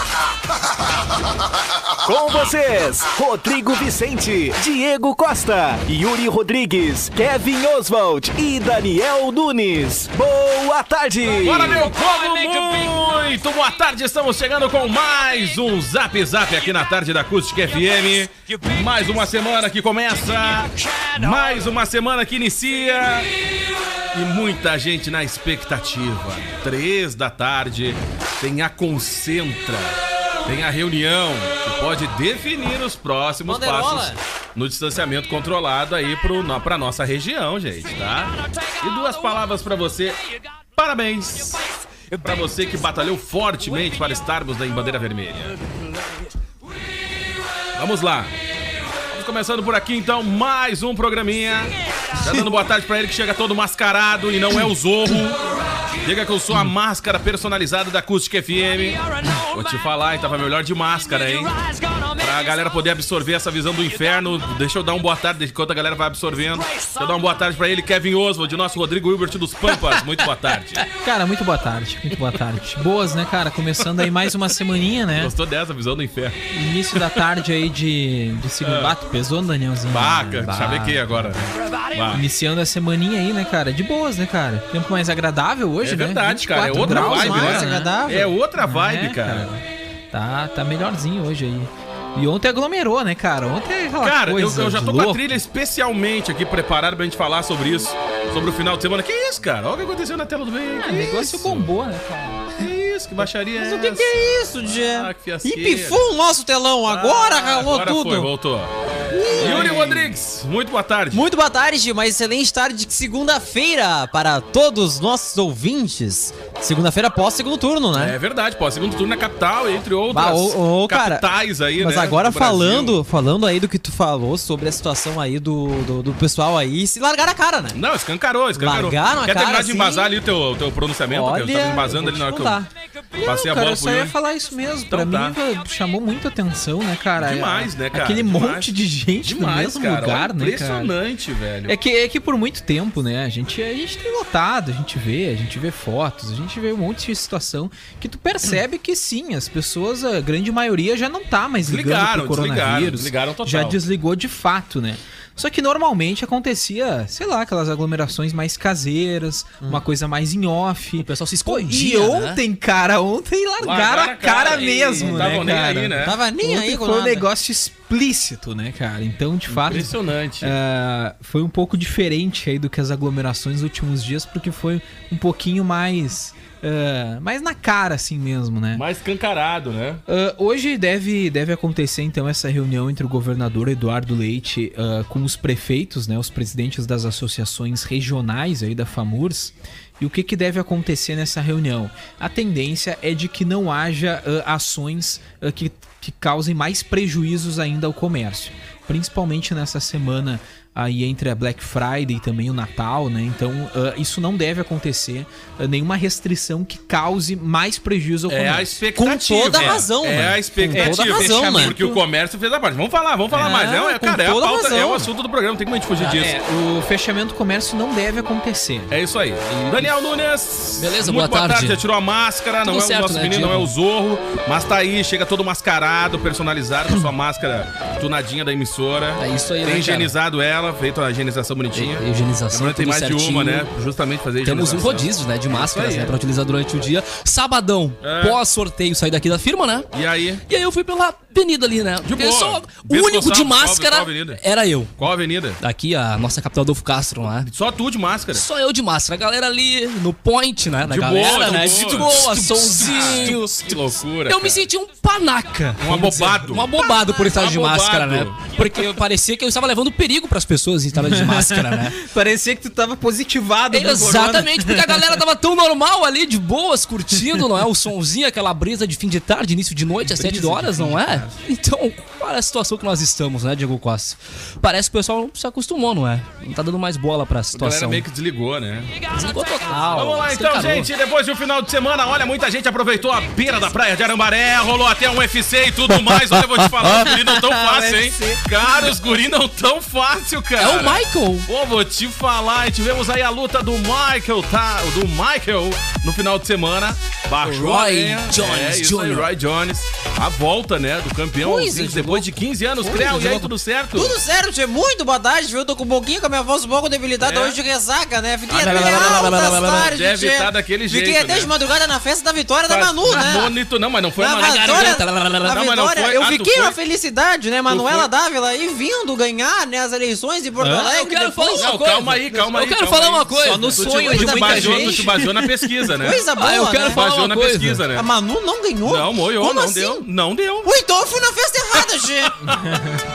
Com vocês, Rodrigo Vicente, Diego Costa, Yuri Rodrigues, Kevin Oswald e Daniel Nunes. Boa tarde! Bora, meu povo! Muito boa tarde! Estamos chegando com mais um Zap Zap aqui na tarde da Acústica FM. Mais uma semana que começa, mais uma semana que inicia. E muita gente na expectativa. Três da tarde tem a Concentra. Tem a reunião que pode definir os próximos Banderola. passos no distanciamento controlado aí pro, no, pra nossa região, gente, tá? E duas palavras pra você. Parabéns! Pra você que batalhou fortemente para estarmos na bandeira vermelha. Vamos lá. Vamos começando por aqui então, mais um programinha. Já dando boa tarde pra ele que chega todo mascarado e não é o Zorro. Diga que eu sou a máscara personalizada da Acústica FM. Vou te falar, hein? Tava melhor de máscara, hein? Pra galera poder absorver essa visão do inferno. Deixa eu dar uma boa tarde enquanto a galera vai absorvendo. Deixa eu dar uma boa tarde pra ele, Kevin Oswald, nosso Rodrigo Hilbert dos Pampas. Muito boa tarde. Cara, muito boa tarde, muito boa tarde. Boas, né, cara? Começando aí mais uma semaninha, né? Gostou dessa visão do inferno? Início da tarde aí de, de segundo. Bato, pesou, Danielzinho? Baca, Bah. chavequei agora. Bah. Iniciando a semaninha aí, né, cara? De boas, né, cara? Tempo mais agradável hoje, É né? verdade, cara. É 24 outra vibe, mais né? agradável. É outra vibe, É, cara. Tá, tá melhorzinho hoje aí. E ontem aglomerou, né, cara? Ontem é aquela Cara, eu, eu já tô com a louco. trilha especialmente aqui preparada pra gente falar sobre isso. Sobre o final de semana. Que isso, cara? Olha o que aconteceu na tela do bem. Ah, negócio isso? bombou, né, cara? Que isso? Que baixaria é Mas o que, que é isso, Jé? Ah, que fiasqueira. E pifou o nosso telão, agora Ah, ralou agora tudo. Foi, voltou. Yuri Rodrigues, muito boa tarde. Muito boa tarde, uma excelente tarde de segunda-feira para todos os nossos ouvintes. Segunda-feira pós segundo turno, né? É verdade, pô. Segundo turno na capital, entre outras Bah, ô, ô, cara, capitais aí, Mas né, agora do Brasil. falando, falando aí do que tu falou sobre a situação aí do, do, do pessoal aí, se largar a cara, né? Não, escancarou, escancarou. Largaram a Quer cara terminar de assim? embasar ali o teu, teu pronunciamento? Olha, que eu tava embasando ali na hora que eu. Passei a cara, bola eu só ia falar isso mesmo. Então pra tá. mim chamou muita atenção, né, cara? Demais, né, cara? Aquele Demais. monte de gente no Demais, mesmo cara. lugar, né, cara? Impressionante, velho. É que, é que por muito tempo, né, a gente, a gente tem notado, a gente vê, a gente vê fotos, a gente vê um monte de situação que tu percebe que sim, as pessoas, a grande maioria já não tá mais ligando Desligaram, pro coronavírus. desligaram, desligaram total. Já desligou de fato, né? Só que normalmente acontecia, sei lá, aquelas aglomerações mais caseiras, uma coisa mais em off. O pessoal se escondia, e né? ontem, cara, ontem largaram, a cara, mesmo, não né, tavam nem cara? aí, né? Tava nem Ontem aí com foi um nada. negócio explícito, né, cara? Então, de fato, Impressionante. é, foi um pouco diferente aí do que as aglomerações nos últimos dias, porque foi um pouquinho mais. É, mais na cara, assim mesmo, né? Mais escancarado, né? Ah, hoje deve, deve acontecer então essa reunião entre o governador Eduardo Leite ah, com os prefeitos, né, os presidentes das associações regionais aí da FAMURS. E o que, que deve acontecer nessa reunião? A tendência é de que não haja ah, ações que, que causem mais prejuízos ainda ao comércio. Principalmente nessa semana aí entre a Black Friday e também o Natal, né? Então ah, isso não deve acontecer. ah, nenhuma restrição que cause mais prejuízo ao É a comércio. expectativa. Com toda a É, razão, É né? a expectativa. Com toda a razão, né? Porque o comércio fez a parte. Vamos falar, vamos falar É, mais. É, é, cara, é a pauta, razão. é o assunto do programa. Não tem como a gente fugir disso. É, o fechamento do comércio não deve acontecer. É isso aí. Daniel Nunes. Beleza, muito boa tarde. Já tirou a máscara, não Tudo é certo, o nosso né, menino, não é Diego? o Zorro, mas tá aí, chega todo mascarado, personalizado com sua máscara tunadinha da emissora. É isso aí, Tem né, cara? higienizado ela, feito a higienização bonitinha. Higienização, Lembrando tem mais de certinho. uma, né? Justamente fazer Temos um rodízio, né, de máscaras, aí, né, é. pra utilizar durante o dia. Sabadão, É. pós-sorteio, saí daqui da firma, né? E aí? E aí eu fui pela avenida ali, né? Porque boa. só o único de qual- máscara qual avenida? era eu. Qual avenida? Daqui a nossa capital Adolfo Castro, né? Só tu de máscara. Só eu de máscara. A galera ali no point, né? Da De galera, boa, de né? boa. De boa, sonzinhos. Que loucura. Eu me cara. senti um panaca. Um vamos dizer. abobado. Um abobado por estar de Abobado. máscara, né? Porque parecia que eu estava levando perigo pras pessoas em estar de máscara, né? Parecia que tu tava positivado. do corona. Exatamente, porque a galera tava tão normal ali, de boas, curtindo, não é? O sonzinho, aquela brisa de fim de tarde, início de noite, às 7 horas, não é? Então, qual é a situação que nós estamos, né, Diego Costa? Parece que o pessoal se acostumou, não é? Não tá dando mais bola pra A galera situação. meio que desligou, né? Desligou total. Vamos lá então, gente. Depois de um final de semana, olha, muita gente aproveitou a beira da praia de Arambaré, rolou até um UFC e tudo mais. Olha, eu vou te falar, os guri não tão fácil, hein? Cara, os guri não tão fácil, cara. É o Michael. Pô, vou te falar, e tivemos aí a luta do Michael, tá? Do Michael no final de semana. Baixou a Roy lenha. Jones é, isso aí. Roy Jones. A volta, né, do campeão Coisa 20, de depois de 15 anos. Creu, de e aí, tudo certo? Tudo certo, tchê. Muito boa tarde, viu? Tô com um pouquinho com a minha voz um pouco debilitada É? hoje de ressaca, né? Fiquei Ah, até altas tardes, Deve tchê. tá daquele Fiquei jeito, até né? de madrugada na festa da vitória da Manu, né? Bonito, não, mas não foi uma vitória, garganta. na Não, mas não vitória, foi- eu ah, fiquei foi- uma felicidade, né? Manuela Dávila aí vindo ganhar, né, as eleições em Porto? Alegre. Eu quero depois- falar uma Não, coisa. calma aí, calma aí. Eu quero falar uma coisa. Só no sonho de muita gente. Tu te baseou na pesquisa, né? Coisa boa, Ah, eu quero né? falar Baseou uma na coisa. pesquisa, né? A Manu não ganhou? Não, moiou, não deu. Não deu. Então eu fui na festa errada, Gê.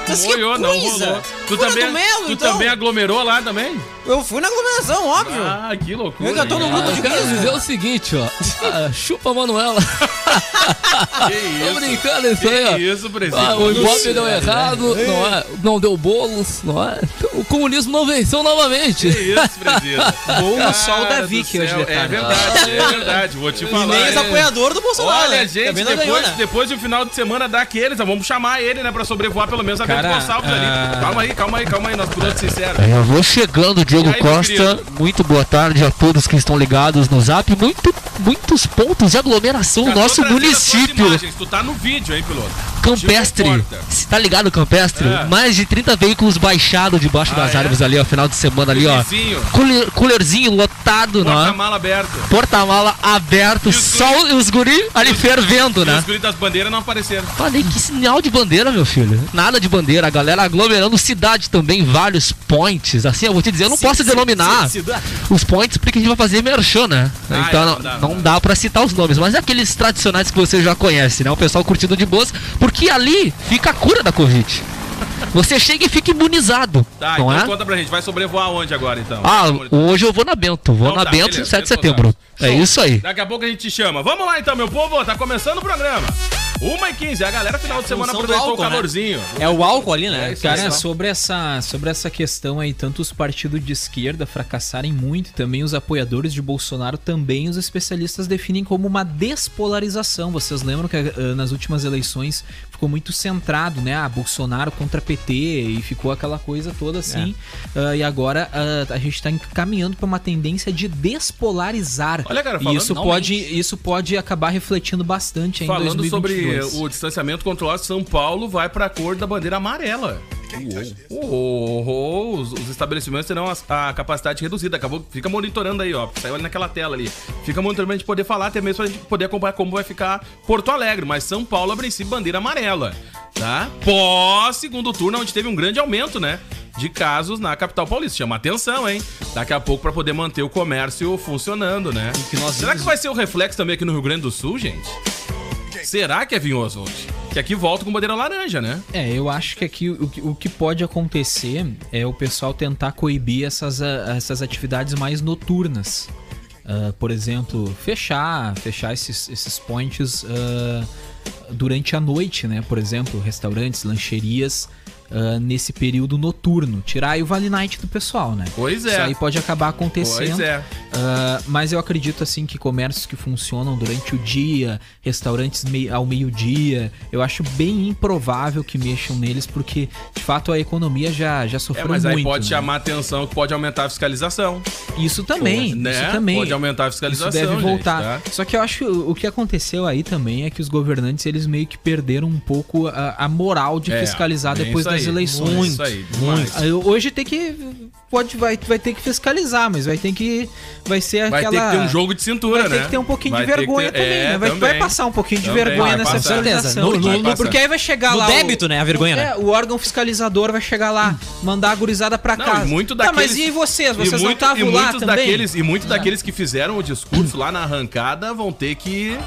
Mas que não rolou. Tu Fui na também, do Melo, tu então. também aglomerou lá também? Eu fui na aglomeração, óbvio. Ah, que loucura. Eu já tô no grupo Ah, de quero 15. dizer o seguinte, ó. Ah, chupa a Manuela. Que Tô isso? brincando isso aí, ó. Que isso, presidente? Ah, o Ibope deu errado, não, é, não deu bolos, não é? O comunismo não venceu novamente. Que isso, presidente? Bom sol Cara da do Vicky hoje. É verdade, é verdade. Vou te E falar. nem hein? ex-apoiador do Bolsonaro. Olha, né? gente, depois, ganhou, né? depois de um final de semana daqueles, vamos chamar ele, né, pra sobrevoar pelo menos a Bento Gonçalves ali. ah. Calma aí, calma aí, calma aí, nós pilotos sinceros. Eu vou chegando, Diego aí, Costa. Muito boa tarde a todos que estão ligados no Zap. Muito, muitos pontos de aglomeração no tô nosso município. Tu tá no vídeo, hein, piloto? Campestre. Porta. Você tá ligado, Campestre? É. Mais de 30 veículos baixados debaixo Ah, das é? árvores ali, ó. Final de semana ali, ó. Cooler, coolerzinho lotado, não é? porta-mala aberto. Porta-mala aberto, E os só os guri ali fervendo, E né? os guris das bandeiras não apareceram. Falei, que sinal de bandeira, meu filho. Nada de bandeira, a galera aglomerando cidade também, vários points. Assim, eu vou te dizer, eu não posso denominar os points porque a gente vai fazer merchan, né? Ah, então é, não, dá, não não dá pra citar os nomes, mas é aqueles tradicionais que você já conhece, né? O pessoal curtindo de boas, porque ali fica a cura da Covid. Você chega e fica imunizado, Tá, não então é? conta pra gente. Vai sobrevoar onde agora, então? Ah, hoje eu vou na Bento, vou Então na tá, Bento beleza, 7 de setembro. É isso aí. Daqui a pouco a gente te chama. Vamos lá então, meu povo. Tá começando o programa. 1h15. A galera final de semana Função do aproveitou o álcool, né? calorzinho. É o álcool ali, né? isso Cara, aí. sobre essa, sobre essa questão aí, tanto os partidos de esquerda fracassarem muito, e também os apoiadores de Bolsonaro, também os especialistas definem como uma despolarização. Vocês lembram que ah, nas últimas eleições ficou muito centrado, né? Ah, Bolsonaro contra PT e ficou aquela coisa toda assim. Ah, e agora ah, a gente tá caminhando para uma tendência de despolarizar. Olha, cara, e falando- isso pode, isso pode acabar refletindo bastante aí em Falando 2022. sobre o distanciamento controlado, São Paulo vai pra cor da bandeira amarela. Oh, oh, os, os estabelecimentos terão a, a capacidade reduzida. Acabou, fica monitorando aí, ó. Saiu ali naquela tela ali. Fica monitorando pra gente poder falar, até mesmo pra gente poder acompanhar como vai ficar Porto Alegre. Mas São Paulo, a princípio, bandeira amarela. Tá? Pós segundo turno, onde teve um grande aumento, né? De casos na capital paulista. Chama atenção, hein? Daqui a pouco pra poder manter o comércio funcionando, né? Será que vai ser o reflexo também aqui no Rio Grande do Sul, gente? Será que é Oswald? Que aqui volta com bandeira laranja, né? É, eu acho que aqui o, que- o que pode acontecer é o pessoal tentar coibir essas, essas atividades mais noturnas. Ah, por exemplo, fechar, fechar esses, esses points ah, durante a noite, né? Por exemplo, restaurantes, lancherias ah, nesse período noturno. Tirar aí o Vale Night do pessoal, né? Pois é. Isso aí pode acabar acontecendo. Pois é. Ah, mas eu acredito assim que comércios que funcionam durante o dia, restaurantes mei- ao meio-dia, eu acho bem improvável que mexam neles, porque de fato a economia já, já É, sofreu mas muito. aí pode né? chamar atenção que pode aumentar a fiscalização. Isso também, né? isso também. Pode aumentar a Isso fiscalização. deve gente, voltar. tá? Só que eu acho que o que aconteceu aí também é que os governantes eles meio que perderam um pouco a, a moral de É, fiscalizar bem depois isso das aí, eleições. Isso aí, demais. Aí, Hoje tem que pode vai, vai ter que fiscalizar, mas vai ter que vai ser Vai aquela ter que ter um jogo de cintura, vai né? ter que ter um pouquinho Vai de vergonha ter- também, é, né? Vai, também. vai passar um pouquinho de Também, vergonha vai nessa passar. fiscalização. No- no- Vai porque aí vai chegar No lá. o- débito, né? A vergonha, né? É, o órgão fiscalizador vai chegar lá, mandar a gurizada pra Não, casa. e muito Tá, daqueles... mas e vocês? e Vocês não muito- estavam e lá muitos também? Daqueles, e muitos daqueles que fizeram o discurso lá na arrancada vão ter que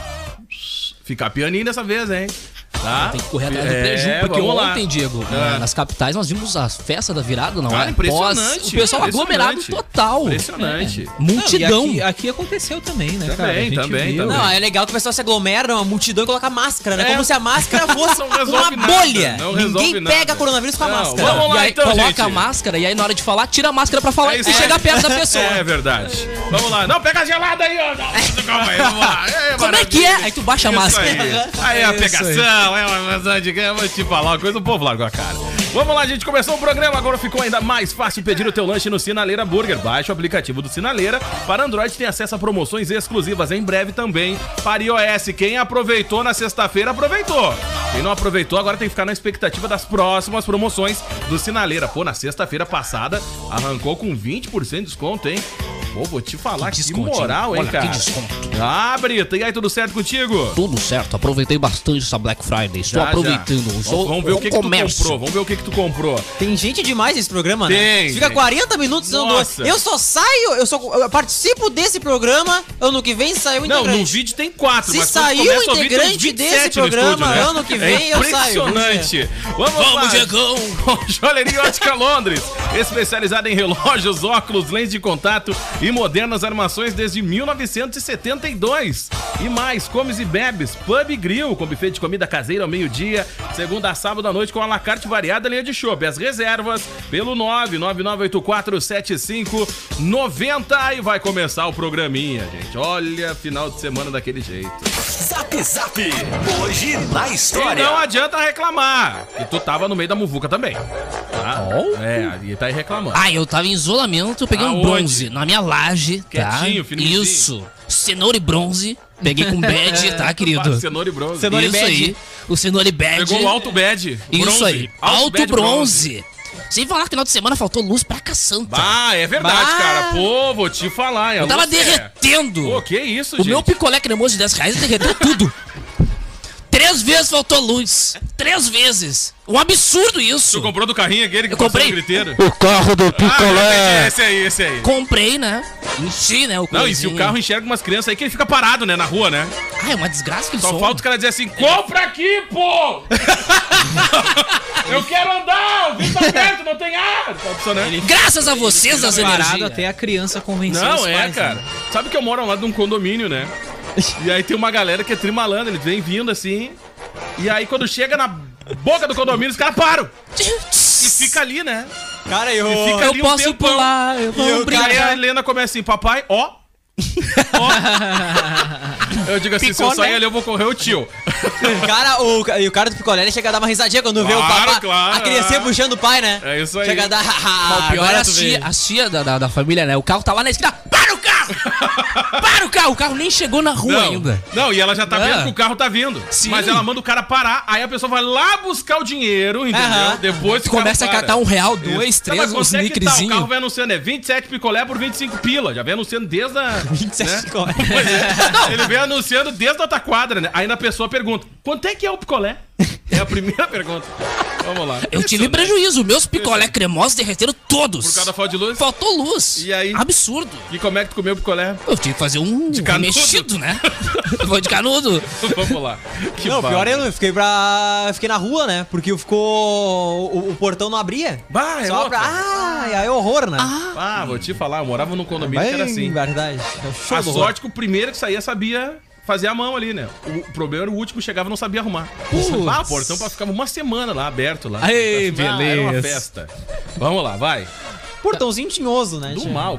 ficar pianinho dessa vez, hein? Tá? Tem que correr atrás do É, prejuízo. Porque vamos lá. ontem, Diego, É. nas capitais, nós vimos a festa da virada, não Cara, é? impressionante, Pós- o pessoal aglomerado total. Impressionante. É. Multidão. Não, e aqui, aqui aconteceu também, né, Também, cara? A também, viu. também. Não, é legal que o pessoal se aglomera, uma multidão e coloca máscara, né? É. Como se a máscara fosse uma nada, bolha. não resolve Ninguém nada. pega coronavírus com a Não, máscara. vamos lá, e aí então, coloca gente. a máscara e aí na hora de falar, tira a máscara pra falar É e isso se aí. chega perto da pessoa. É verdade. Vamos lá. Não, pega a gelada aí, ó. Não, calma aí, vamos lá. É, Como é que é? Aí tu baixa a máscara. Aí, aí é a pegação, é uma maçã de vou te falar uma coisa, o povo largou a cara. Vamos lá, gente, começou o programa, agora ficou ainda mais fácil pedir o teu lanche no Sinaleira Burger. Baixe o aplicativo do Sinaleira. Para Android tem acesso a promoções exclusivas em breve também para iOS. Quem aproveitou na sexta-feira, aproveitou. Quem não aproveitou, agora tem que ficar na expectativa das próximas promoções do Sinaleira. Pô, na sexta-feira passada, arrancou com 20% de desconto, hein? Pô, vou te falar que, descontinho. moral, hein, Olha, cara? que desconto. Ah, Brita, e aí, tudo certo contigo? Tudo certo, aproveitei bastante essa Black Friday. Estou Já, aproveitando. já. Sou Vamos ver o que, que tu comprou. Vamos ver o que, que tu comprou. Tem gente demais nesse programa, né? Tem, Fica tem. 40 minutos dando Nossa. Eu só saio, eu só eu participo desse programa, ano que vem saiu o Não, integrante. no vídeo tem quatro, Se mas quando saiu começa o integrante 27 desse programa, estúdio, né? ano que vem, é eu saio. Impressionante. Vamos, Vamos, lá. Diegão. Joalheria Ótica Londres, especializada em relógios, óculos, lentes de contato e modernas armações desde 1972. E mais, comes e bebes, pub e grill, com buffet de comida caseira ao meio-dia, segunda a sábado à noite com alacarte variada linha de chopp. As reservas pelo 999847590 e vai começar o programinha, gente. Olha, final de semana daquele jeito. Zap Zap. Hoje na E história. não adianta reclamar, que tu tava no meio da muvuca também. Tá? É, e tá aí reclamando. Ah, eu tava em isolamento, eu peguei um Aonde? bronze na minha laje, tá? Quietinho, firmezinho. Isso. Cenoura e bronze. Peguei com bad, tá, querido? Cenoura e bronze. Cenoura e Isso bad. aí. O cenoura e bad. Pegou o alto bad. Isso bronze. aí. Alto, bad bronze. Sem falar que final de semana faltou luz pra caçanta. Ah, é verdade, Bah. cara. Pô, vou te falar. eu tava derretendo. Pô, que isso, o gente. meu picolé cremoso de 10 reais derreteu tudo. Três vezes faltou luz. Três vezes. Um absurdo isso. Tu comprou do carrinho aquele que Eu comprei. O carro do Ah, picolé. esse aí, esse aí. Comprei, né? Enchi, né? O Não, e se o carro enxerga umas crianças aí que ele fica parado, né, na rua, né? Ah, é uma desgraça que ele Só falta o cara dizer assim, compra aqui, pô! Eu quero andar, o vidro tá aberto, não tem ar! Tá. Graças a vocês, as Parado energias. até a criança convencer os Não, é, pais, cara. né? Sabe que eu moro ao lado de um condomínio, né? E aí tem uma galera que é trimalando, eles vêm vindo assim. E aí quando chega na boca do condomínio, os caras param. E fica ali, né? Cara, eu... E fica Eu ali um posso tempão. pular, eu E vou o E aí a. Helena começa assim, papai, ó. Eu digo assim, se eu Picolé. sair ali, eu vou correr o tio. Cara, o, e o cara do picolé ele chega a dar uma risadinha quando vê o Claro, papai. claro, a criancinha é. puxando o pai, né? É isso aí. Chega a dar. O pior é vê. tia, as tia da, da, da família, né? O carro tá lá na esquina. Para o carro! Para o carro! O carro nem chegou na rua Não, ainda. não, e ela já tá Ah. vendo que o carro tá vindo. Sim. Mas ela manda o cara parar, aí a pessoa vai lá buscar o dinheiro, entendeu? Aham. Depois Tu que o começa a catar um real, Isso. dois, Não, três, uns é que tá? O carro vai anunciando, é 27 picolé por 25 pila. Já vem anunciando desde a... 27 né? picolé. Pois é. Ele vem anunciando desde a outra quadra, né? Aí na pessoa pergunta, quanto é que é o picolé? É a primeira pergunta. Vamos lá. Eu tive prejuízo. Meus picolé cremosos derreteram todos. Por causa da falta de luz? Faltou luz. E aí? Absurdo. E como é que tu comeu o picolé? Eu tive que fazer um De canudo? mexido, né? Foi de canudo. Vamos lá. Que Não, barra. pior é eu fiquei pra. eu Fiquei na rua, né? Porque ficou. O, o portão não abria. Bah, é Só louco. pra. Ah, e aí horror, né? Ah, vou te falar, eu morava num condomínio que era assim. verdade. É A sorte que o primeiro que saía sabia fazer a mão ali, né? O problema era o último chegava e não sabia arrumar. Ah, o portão pra- ficava uma semana lá aberto lá. Ei, Ah, Era uma beleza. festa. Vamos lá, vai. Portãozinho tinhoso, né? Do tia? mal.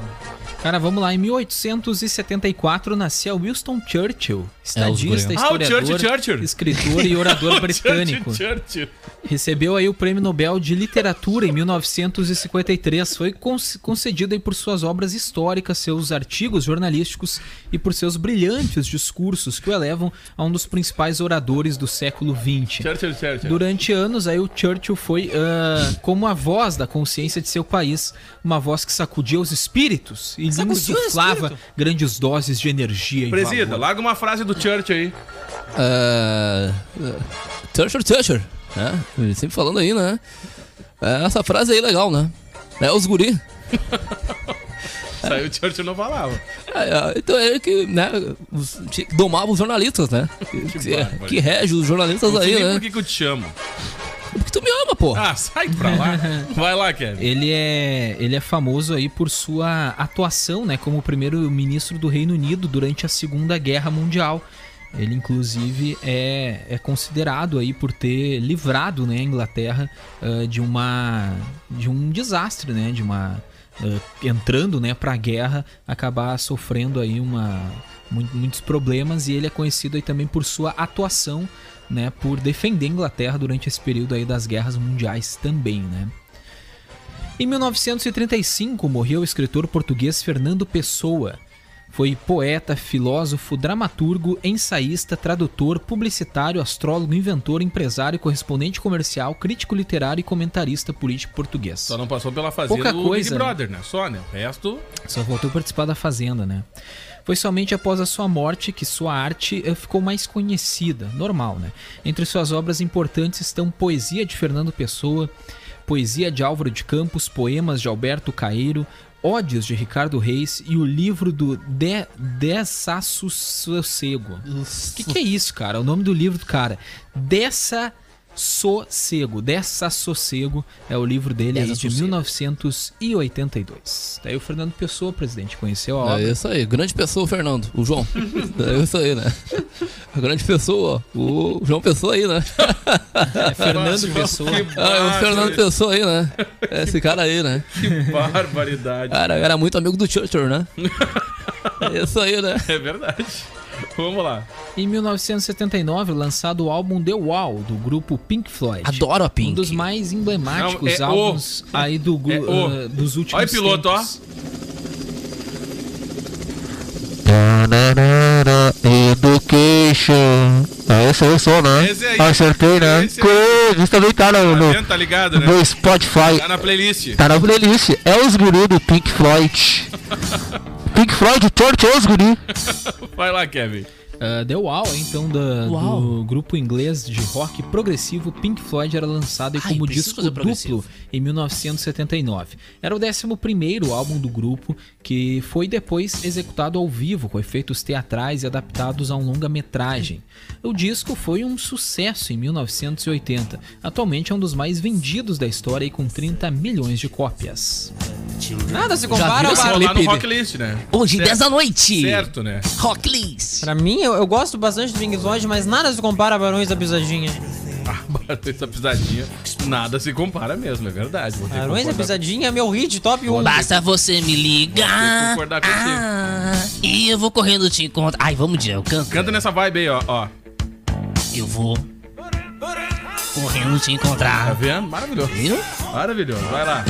Cara, vamos lá. Em 1874 nascia Winston Churchill, estadista, guri. Ah, o historiador, Churchill, Churchill. escritor e orador britânico. Churchill, Churchill. Recebeu aí o Prêmio Nobel de Literatura em 1953. Foi conce- concedido aí por suas obras históricas, seus artigos jornalísticos e por seus brilhantes discursos que o elevam a um dos principais oradores do século XX. Churchill, Churchill. Durante anos, aí o Churchill foi ah, como a voz da consciência de seu país, uma voz que sacudia os espíritos e lhe o insuflava grandes doses de energia e Presida, larga uma frase do Churchill aí. Uh, Tusher, Tusher. É, ele sempre falando aí, né? É, essa frase aí é legal, né? É os guri. Aí o Churchill não falava. É, é, então ele que, né, os- domava os jornalistas, né? Que, que, que rege os jornalistas aí, né? por que, que eu te chamo. Porque tu me ama, pô. Ah, sai pra lá. Vai lá, Kevin. Ele é, ele é famoso aí por sua atuação, né, como primeiro-ministro do Reino Unido durante a Segunda Guerra Mundial. Ele inclusive é, é considerado aí por ter livrado, né, a Inglaterra ah, de uma de um desastre, né, de uma ah, entrando, né, para a guerra, acabar sofrendo aí uma mu- muitos problemas e ele é conhecido aí também por sua atuação, né, por defender a Inglaterra durante esse período aí das guerras mundiais também, né? Em 1935 morreu o escritor português Fernando Pessoa. Foi poeta, filósofo, dramaturgo, ensaísta, tradutor, publicitário, astrólogo, inventor, empresário, correspondente comercial, crítico literário e comentarista político português. Só não passou pela fazenda Pouca do coisa, Big né? Brother, né? Só, né? O resto... Só voltou a participar da Fazenda, né? Foi somente após a sua morte que sua arte eh, ficou mais conhecida, normal, né? Entre suas obras importantes estão Poesia de Fernando Pessoa, Poesia de Álvaro de Campos, Poemas de Alberto Caeiro, Ódios de Ricardo Reis e o livro do De Dessassossego. O que, que é isso, cara? O nome do livro do cara. Dessa Sossego, Dessassossego é o livro dele aí de Dessassossego. 1982. Daí o Fernando Pessoa, presidente, conheceu a obra. É isso aí, grande pessoa, Fernando, o João. É isso aí, né? A grande pessoa, o João Pessoa aí, né? É Fernando Pessoa. Que Ah, é o Fernando Pessoa aí, né? É Esse cara aí, né? Que barbaridade. Cara, era muito amigo do Churchill, né? É isso aí, né? É verdade. Vamos lá. Em 1979, lançado o álbum The Wall, do grupo Pink Floyd. Adoro a Pink. Um dos mais emblemáticos Não, é o- álbuns aí do, é o. ah, dos últimos Olha o piloto, ó. tempos. Education. É esse aí o som, né? Esse aí. Acertei, né? Esse aí. Também tá no, Tá no? Tá ligado, né? no Spotify. Tá na playlist. Tá na playlist. É os guri do Pink Floyd. Pink Floyd, Church, é os guri. Vai lá, Kevin. Ah, The Wall, então, da- Uau. do grupo inglês de rock progressivo Pink Floyd era lançado Ai, como disco duplo progressivo. em 1979. Era o 11º álbum do grupo que foi depois executado ao vivo com efeitos teatrais e adaptados a um longa-metragem. O disco foi um sucesso em 1980. Atualmente é um dos mais vendidos da história e com 30 milhões de cópias. Nada se compara, clipe? Rock List, né? Hoje, Certo. 10 da noite. Certo, né? Rocklist. Pra mim, eu, eu gosto bastante do Pink Floyd, mas nada se compara a Barões da Pisadinha. Ah, essa pisadinha, nada se compara mesmo, é verdade. Vou ter que Barões da concordar. Pisadinha é meu hit, top 1. Basta você me Vou ter que ligar. concordar contigo. Ah, e eu vou correndo te encontrar. Ai, vamos, Diego, canta. Canta nessa vibe aí, ó. ó. Eu vou correndo te Tá encontrar. vendo? Maravilhoso. Viu? Maravilhoso. Vai lá.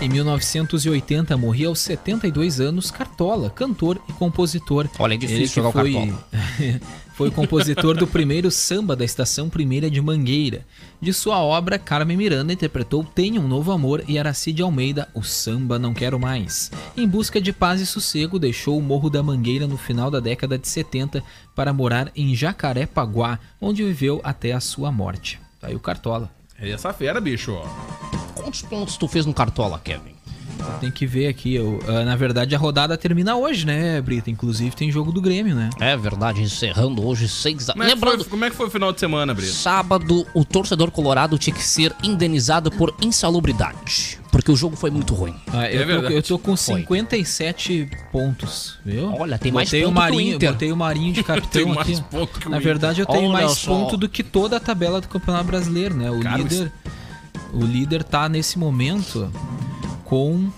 Em 1980, morria aos 72 anos Cartola, cantor e compositor. Olha, é difícil Ele jogar o foi, Cartola. foi compositor do primeiro samba da Estação Primeira de Mangueira. De sua obra, Carmen Miranda interpretou Tenha um Novo Amor e Aracide Almeida, O Samba Não Quero Mais. Em busca de paz e sossego, deixou o Morro da Mangueira no final da década de 70 para morar em Jacarepaguá, onde viveu até a sua morte. Tá aí o Cartola. É essa fera, bicho. Quantos pontos tu fez no Cartola, Kevin? Tem que ver aqui. eu- ah, na verdade, a rodada termina hoje, né, Brita? Inclusive tem jogo do Grêmio, né? É verdade, encerrando hoje 6 da... Como é, que Lembrando, foi, como é que foi o final de semana, Brito? sábado o torcedor colorado tinha que ser indenizado por insalubridade. Porque o jogo foi muito ruim. Ah, eu, tô, verdade. eu tô com Foi. 57 pontos, viu? Olha, tem mais botei ponto o que o Marinho. Botei o Marinho de capitão Tem mais aqui. ponto que o Na verdade, eu tenho Olha mais só. ponto do que toda a tabela do Campeonato Brasileiro, né? O Cara, líder, o líder tá nesse momento com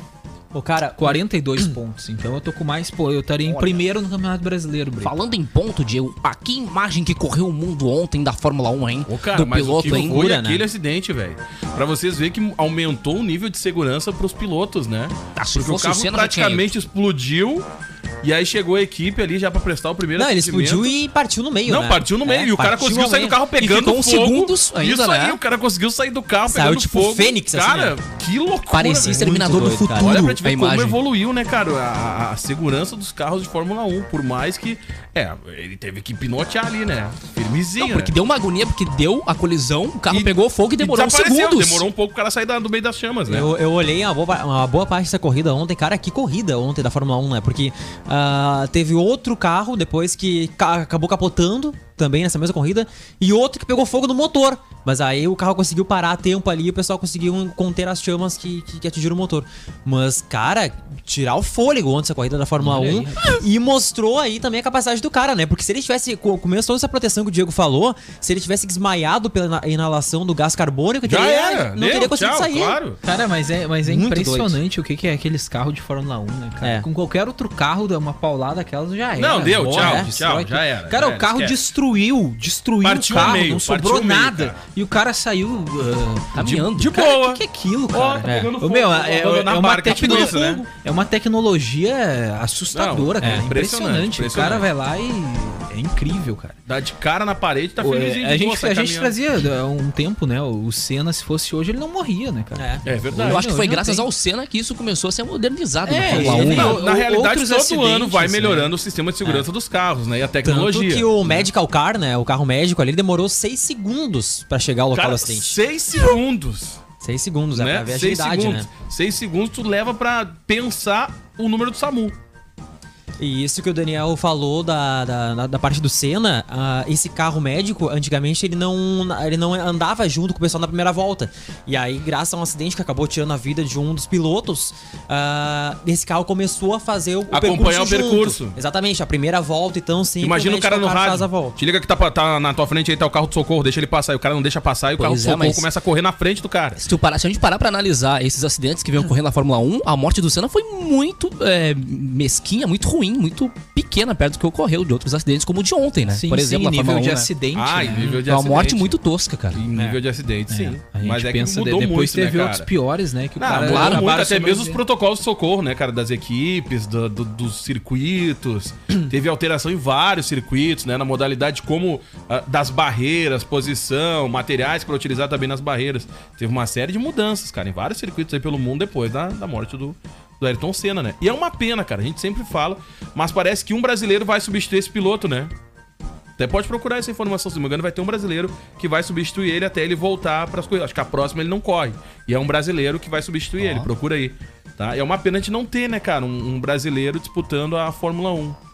O cara, 42 pontos. Então eu tô com mais, pô, eu estaria em primeiro no Campeonato Brasileiro, Brito. Falando em ponto, Diego, a que imagem que correu o mundo ontem da Fórmula 1, hein? Ô, cara, Do mas piloto, o que hein? foi Cura, né? aquele acidente, velho? Pra vocês verem que aumentou o nível de segurança pros pilotos, né? Ah, se Porque o fosse o carro Senna, já tinha praticamente explodiu e aí chegou a equipe ali já pra prestar o primeiro Não, ele explodiu e partiu no meio, Não, né? partiu no meio. É, e o cara partiu conseguiu sair do carro pegando ficou uns fogo. segundos ainda, Isso aí, né? o cara conseguiu sair do carro Saiu pegando tipo fogo. Fênix, assim, Cara, né? que loucura. Parecia velho. Exterminador do doido, cara. Futuro, Olha pra te a ver como evoluiu, né, cara, a, a- a segurança dos carros de Fórmula 1. Por mais que. É, ele teve que pinotear ali, né? Vizinho, Não, porque né? deu uma agonia, porque deu a colisão, o carro E- pegou fogo e demorou uns desapareceu, segundos. Demorou um pouco o cara sair do meio das chamas, né? Eu, eu olhei uma boa, uma boa parte dessa corrida ontem. Cara, que corrida ontem da Fórmula 1, né? Porque ah, teve outro carro depois que ca- acabou capotando também nessa mesma corrida e outro que pegou fogo no motor. Mas aí o carro conseguiu parar a tempo ali e o pessoal conseguiu conter as chamas que, que, que atingiram o motor. Mas, cara, tirar o fôlego ontem dessa corrida da Fórmula Olha 1 aí, e mostrou aí também a capacidade do cara, né? Porque se ele tivesse, com começo toda essa proteção que o Diego falou, se ele tivesse desmaiado pela ina- inalação do gás carbônico, Já teria- era. não deu, teria conseguido tchau, sair. Claro. Cara, mas é, mas é Muito impressionante o que, que é aqueles carros de Fórmula 1, né, cara? É. Com qualquer outro carro, dá uma paulada daquelas já era. Não, deu, Morre, tchau, é, tchau, já era, Cara, já o carro esquece. destruiu, destruiu Partiu o carro, meio, não sobrou meio, nada. cara. E o cara saiu uh, Caminhando. De Cara, boa. O que, que é aquilo, cara? fogo, meu, é, é, é uma né? é tecnologia assustadora, Não, é cara. impressionante, impressionante. O cara vai lá e é incrível, cara. Dá de cara na parede, tá Pô, felizinho. a de gente, a gente trazia há um tempo, né? O Senna, se fosse hoje, ele não morria, né, cara? É. É verdade. Eu acho que foi graças tem. ao Senna que isso começou a ser modernizado É, na Fórmula 1. ele- né? Não, Ou- na realidade, todo ano vai melhorando né? o sistema de segurança dos carros, né? E a Tanto tecnologia. que o Medical Car, né? O carro médico ali, demorou 6 segundos pra chegar ao local Cara, do acidente. seis segundos, 6 segundos, é né? pra ver a Seis agilidade, segundos. né? Seis segundos tu leva pra pensar o número do SAMU. E isso que o Daniel falou da, da, da- parte do Senna, ah, esse carro médico, antigamente ele não, ele não andava junto com o pessoal na primeira volta. E aí, graças a um acidente que acabou tirando a vida de um dos pilotos, ah, esse carro começou a fazer o, o Acompanhar o junto. percurso. Exatamente, a primeira volta, então sim. Imagina o cara no rádio. volta. Te liga que tá, tá na tua frente aí, tá o carro de socorro, deixa ele passar. E o cara não deixa passar e o Pois carro de é, socorro mas- começa a correr na frente do cara. Se, tu parar, se a gente parar pra analisar esses acidentes que vêm ocorrendo na Fórmula 1, a morte do Senna foi muito é, mesquinha, muito ruim, muito pequena perto do que ocorreu de outros acidentes, como o de ontem, né? Sim, Por exemplo, sim, nível Fórmula 1, de né? acidente, Ah, né? em nível de É uma acidente. morte muito tosca, cara. Em nível de acidente, sim. A gente Mas é que pensa, mudou depois muito, teve né, outros cara? piores, né? Que o Não, cara mudou muito, até mesmo os protocolos de socorro, né, cara, das equipes, do- do- dos circuitos. Teve alteração em vários circuitos, né, na modalidade como ah, das barreiras, posição, materiais para utilizar também nas barreiras. Teve uma série de mudanças, cara, em vários circuitos aí pelo mundo depois da, da morte do, do Ayrton Senna, né? E é uma pena, cara, a gente sempre fala, mas parece que um brasileiro vai substituir esse piloto, né? Até pode procurar essa informação, se não me engano, vai ter um brasileiro que vai substituir ele até ele voltar para as coisas. Acho que a próxima ele não corre. E é um brasileiro que vai substituir ele, procura aí. Tá? E é uma pena a gente não ter, né, cara, um, um brasileiro disputando a Fórmula 1.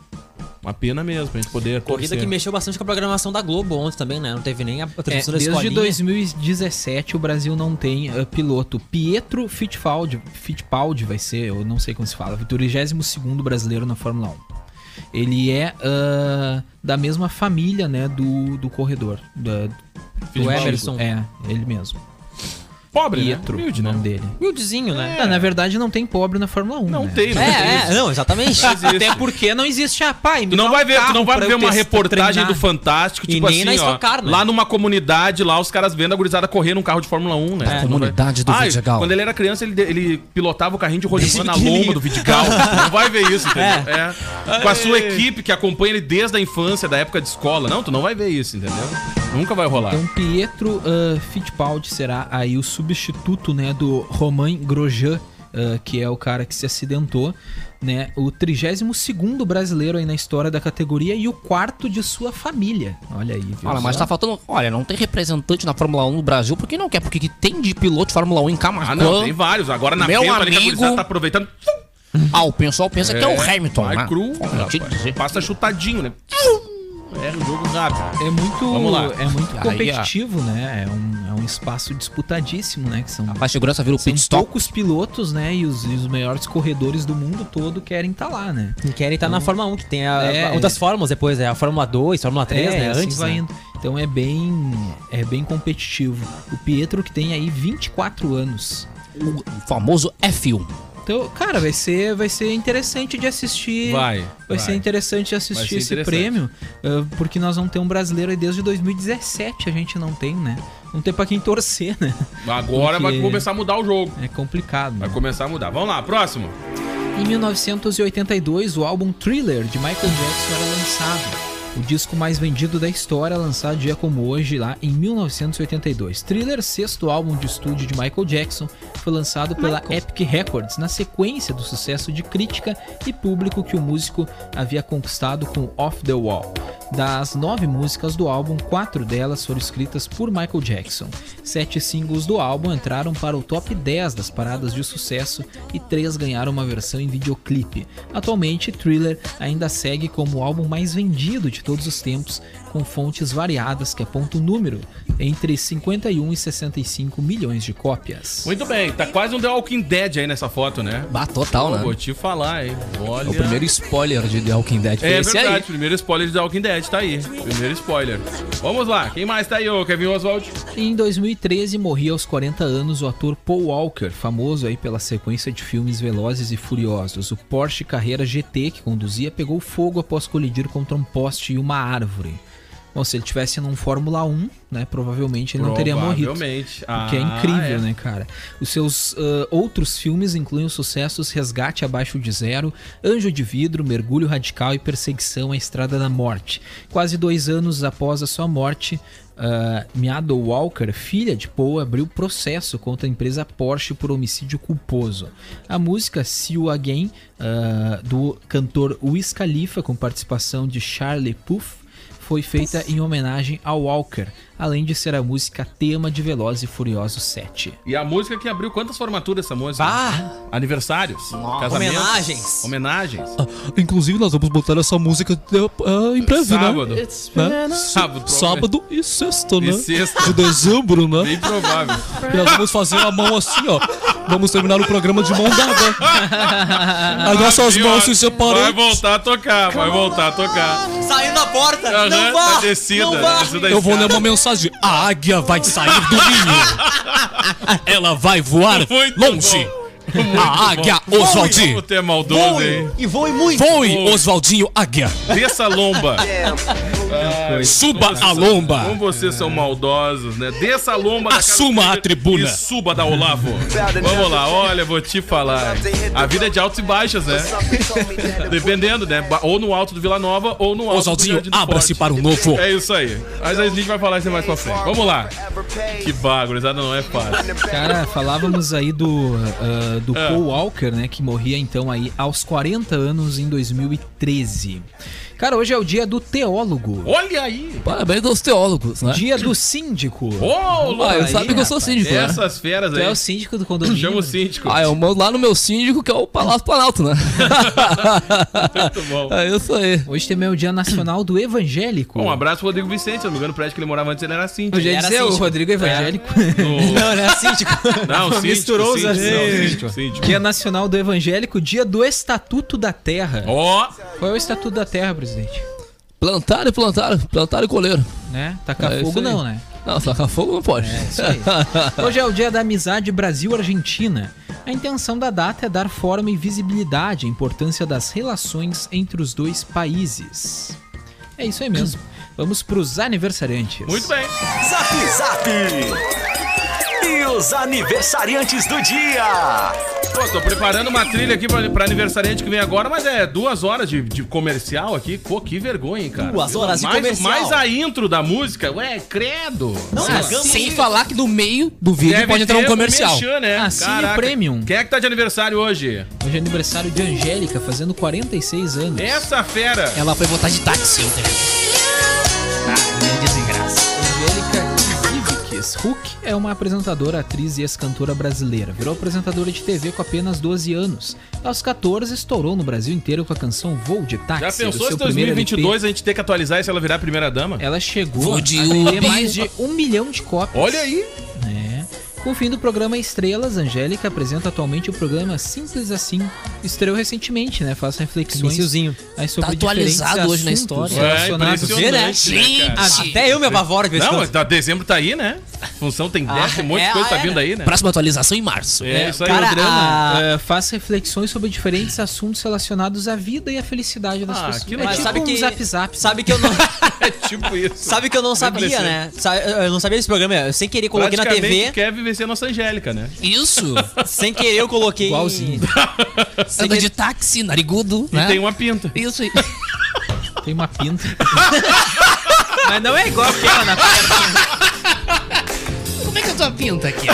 Uma pena mesmo, pra gente poder Corrida torcer. que mexeu bastante com a programação da Globo ontem também, né? Não teve nem a É, transmissão da desde escolinha. 2017 o Brasil não tem uh, piloto. Pietro Fittipaldi, Fittipaldi vai ser, eu não sei como se fala, o 32º brasileiro na Fórmula 1. Ele é uh, da mesma família, né, do, do corredor. Da, Do. Emerson. É, ele mesmo. Pobre, Pietro, né? Humilde, né? dele. Humildezinho, né? Ah, na verdade não tem pobre na Fórmula 1, Não né? tem, não É, tem é, não, exatamente. Não. Até porque não existe a pai. Tu não vai ver, tu não vai ver uma reportagem do Fantástico, tipo nem assim, na ó, né? lá numa comunidade, lá os caras vendo a gurizada correr num carro de Fórmula 1, né? Tu não comunidade do Ai, Vidigal. Quando ele era criança, ele, ele pilotava o carrinho de rolimã na lomba do Vidigal. não vai ver isso, entendeu? É. Com a sua equipe que acompanha ele desde a infância, da época de escola. Não, tu não vai ver isso, entendeu? Nunca vai rolar. Então Pietro uh, Fittipaldi será aí o substituto, né, do Romain Grosjean, uh, que é o cara que se acidentou, né? O 32º brasileiro aí na história da categoria e o quarto de sua família. Olha aí, viu? Olha, mas tá faltando. Olha, não tem representante na Fórmula 1 no Brasil, por que não quer? Porque que tem de piloto de Fórmula 1 em Camacuã. Ah, não, tem vários. Agora na Meu penta ali amigo- gurizada tá aproveitando. Ah, o pessoal pensa que é o Hamilton, Vai né? cru, rapaz. Passa chutadinho, né? É o jogo rápido. É muito, Vamos lá. é muito Aí, competitivo, né? É um, é um espaço disputadíssimo, né? Que são, A segurança vira o são pit stop. poucos pilotos, né? E os, e os melhores corredores do mundo todo querem estar lá, né? E querem estar na Fórmula 1, que tem a, É. outras fórmulas depois, é a Fórmula 2, Fórmula 3, né? assim Antes, vai né? indo. Então é bem, é bem competitivo. O Pietro que tem aí 24 anos. O famoso F1. Então, cara, vai ser, vai ser interessante de assistir. Vai, Vai, vai. ser interessante de Vai assistir esse interessante. prêmio, ah, porque nós vamos ter um brasileiro aí desde 2017, a gente não tem, né? Não tem pra quem torcer, né? Agora vai Porque- começar a mudar o jogo. É complicado. Vai Né? começar a mudar. Vamos lá, próximo. Em 1982, o álbum Thriller de Michael Jackson era lançado. O disco mais vendido da história, lançado dia como hoje, lá em 1982. Thriller, sexto álbum de estúdio de Michael Jackson, foi lançado pela Epic Records na sequência do sucesso de crítica e público que o músico havia conquistado com Off the Wall. Das nove músicas do álbum, quatro delas foram escritas por Michael Jackson. Sete singles do álbum entraram para o top 10 das paradas de sucesso e três ganharam uma versão em videoclipe. Atualmente, Thriller ainda segue como o álbum mais vendido de todos os tempos, com fontes variadas que apontam o número entre 51 e 65 milhões de cópias. Muito bem, tá quase um The Walking Dead aí nessa foto, né? Bah, total, né? Vou te falar, hein? Olha. O primeiro spoiler de The Walking Dead. foi É esse verdade, aí. primeiro spoiler de The Walking Dead, tá aí. Primeiro spoiler. Vamos lá, quem mais tá aí, ô Kevin Oswald? Em 2013 morria aos 40 anos o ator Paul Walker, famoso aí pela sequência de filmes Velozes e Furiosos. O Porsche Carrera GT que conduzia pegou fogo após colidir contra um poste e uma árvore. Bom, se ele tivesse num Fórmula 1, né, provavelmente ele não teria morrido. Provavelmente. O que é Ah, incrível, é. né, cara? Os seus ah, outros filmes incluem os sucessos Resgate Abaixo de Zero, Anjo de Vidro, Mergulho Radical e Perseguição à Estrada da Morte. Quase dois anos após a sua morte, uh, Miado Walker, filha de Paul, abriu processo contra a empresa Porsche por homicídio culposo. A música See You Again, ah, do cantor Wiz Khalifa, com participação de Charlie Puth, foi feita em homenagem ao Walker, além de ser a música tema de Velozes e Furiosos 7. E a música que abriu quantas formaturas essa música? Bah! Aniversários, casamentos, Homenagens. homenagens. Inclusive, nós vamos botar essa música eh, em breve, Sábado. né? Né? Sábado, Sábado e sexta, né? E sexta. De dezembro, né? Bem provável. E nós vamos fazer a mão assim, ó. Vamos terminar o programa de mão dada. As nossas Aqui, mãos se Vai separando. voltar a tocar, vai voltar a tocar. Saindo da porta! Aham, não vá! tá descida, não vá! descida da Eu vou ler uma mensagem. A águia vai sair do ninho. Ela vai voar Muito longe. bom. A águia Oswaldinho. tu é maldoso, hein? E voe muito! Voe, Oswaldinho Águia. Desça a lomba. Suba a lomba. Como vocês são maldosos, né? Desça a lomba. Assuma a tribuna. E suba da Olavo. Vamos lá, olha, vou te falar. A vida é de altos e baixos, né? Dependendo, né? Ou no alto do Vila Nova ou no alto do Oswaldinho, abra-se para o novo. É isso aí. Mas a gente vai falar isso mais pra frente. Vamos lá. Que bagulho, não é fácil. Cara, falávamos aí do, do Ah. Paul Walker, né, que morria então aí aos 40 anos em 2013. Cara, hoje é o dia do teólogo, Olha aí. Parabéns aos teólogos, né? dia do síndico. Ô, Lu, Ah, eu aí, sabe que eu sou rapaz. síndico, né? essas feras Tu é aí. o síndico do condomínio. Chama o síndico. Ah, eu mando lá no meu síndico, que é o Palácio Planalto, né? Muito bom. É isso aí. Hoje também é o dia nacional do evangélico. Bom, um abraço pro Rodrigo Vicente. Se não me engano, o prédio que ele morava antes ele era assim. Eu já ia Era dizer, o síndico. Rodrigo é evangélico. No- Não, não é síndico. Não, o síndico, Misturou os síndico, não, assuntos. síndico, síndico. Dia nacional do evangélico, dia do Estatuto da Terra. Ó, Qual é o Estatuto da Terra, presidente? Plantar e plantar, plantar e colher. Né? Tacar É fogo não, né? Não, tacar fogo não pode. É isso aí. Hoje é o dia da amizade Brasil-Argentina. A intenção da data é dar forma e visibilidade à importância das relações entre os dois países. É isso aí mesmo. Vamos pros aniversariantes. muito bem. Zap Zap! E os aniversariantes do dia! Pô, tô preparando uma trilha aqui pra, pra aniversariante que vem agora, mas é duas horas de, de comercial aqui. Pô, que vergonha, hein, cara. Duas horas de mais, comercial. Mais a intro da música, ué, credo. Ah, Sem falar que no meio do vídeo Deve pode entrar um comercial. merchan, né? Assine Premium. Quem é que tá de aniversário hoje? Hoje é aniversário de Angélica, fazendo 46 anos. Essa fera. Ela foi votar de táxi ontem. Ziviques Huck é uma apresentadora, atriz e ex-cantora brasileira. Virou apresentadora de TV com apenas 12 anos. Aos 14, estourou no Brasil inteiro com a canção Voo de Táxi. Já pensou se primeiro 2022 a gente ter que atualizar e se ela virar a primeira dama? Ela chegou Voo a de vender mais de um milhão de cópias. Olha aí. É. Com o fim do programa Estrelas, Angélica apresenta atualmente o programa Simples Assim. Estreou recentemente, né? Faz reflexões Iniciozinho. aí sobre Tá atualizado hoje na história. É, impressionante, né, cara? Até eu me apavoro de vez em Não, tá, dezembro tá aí, né? Função tem 10, tem um monte de é, coisa ah, tá é, vindo aí, né? Próxima atualização em março. É, isso aí. cara, programa a- eh, faz reflexões sobre diferentes assuntos relacionados à vida e à felicidade das Ah, pessoas. que é tipo sabe um que zap zap. sabe que eu não É tipo isso. sabe que eu não sabia, né? Eu não sabia desse programa. Eu sem querer coloquei na TV, quer viver ser a nossa Angélica, né? Isso. sem querer eu coloquei Igualzinho. sem Anda querer- de táxi, narigudo, E né? tem uma pinta. Isso aí. Tem uma pinta. Mas não é igual aquela na Como é que é a tua pinta aqui?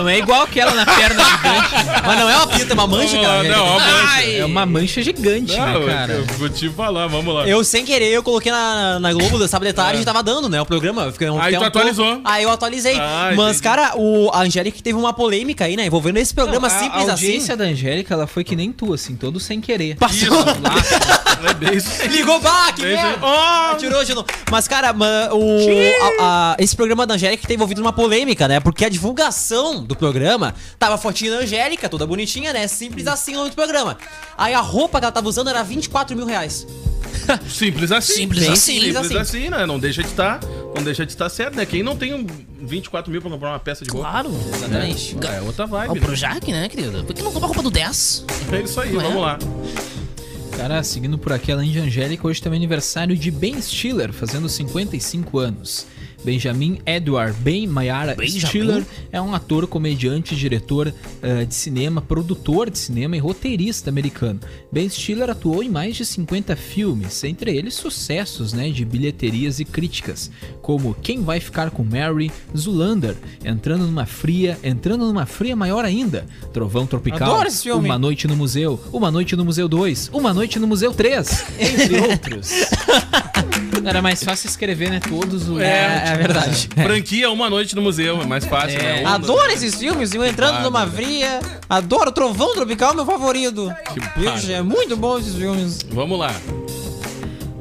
Não é igual aquela na perna gigante. Mas não é uma pinta, é uma mancha, lá, cara. não, ó, mancha. É uma mancha gigante, Não, né, cara? eu vou te falar, vamos lá. Eu, sem querer, eu coloquei na, na Globo da sábado de tarde e tava dando, né? O programa. Eu fiquei um É. Aí tu atualizou. Aí eu atualizei. Ah, Mas, entendi. cara, o, a Angélica teve uma polêmica aí, né? Envolvendo esse programa Não, a- simples a assim. audiência da Angélica, ela foi que nem tu, assim, todo sem querer. Passou. É isso. Ligou, bah, que Bem isso. merda. Ó, Tirou de novo. Mas, cara, o, a- a- esse programa da Angélica tá envolvido numa polêmica, né? Porque a divulgação do programa tava a fotinha da Angélica, toda bonitinha, né? Simples assim no nome do programa. Aí a roupa que ela tava usando era 24 mil reais. Simples assim. Simples Bem assim. simples Simples assim, né? Não deixa de estar, não deixa de estar certo, né? Quem não tem um 24 mil pra comprar uma peça de roupa? Claro. Exatamente. É outra vibe. o né? Projac, né, querido? Por que não compra roupa do 10? É isso aí, Não é? vamos lá. Cara, seguindo por aqui, além de Angélica, hoje também é aniversário de Ben Stiller, fazendo 55 anos. Benjamin Edward Ben Mayara Benjamin? Stiller é um ator, comediante, diretor eh, de cinema, produtor de cinema e roteirista americano. Ben Stiller atuou em mais de 50 filmes, entre eles sucessos né, de bilheterias e críticas, como Quem Vai Ficar com Mary, Zulander, Entrando numa Fria, Entrando numa Fria Maior Ainda, Trovão Tropical. Uma Noite no Museu, Uma Noite no Museu 2, Uma Noite no Museu 3, entre outros. Era mais fácil escrever, né? Todos os. É, é verdade. Franquia Uma Noite no Museu, é mais fácil, né? Um- Adoro esses filmes, eu entrando numa fria. Adoro Trovão Tropical, meu favorito. Vixe, é muito bom esses filmes. Vamos lá.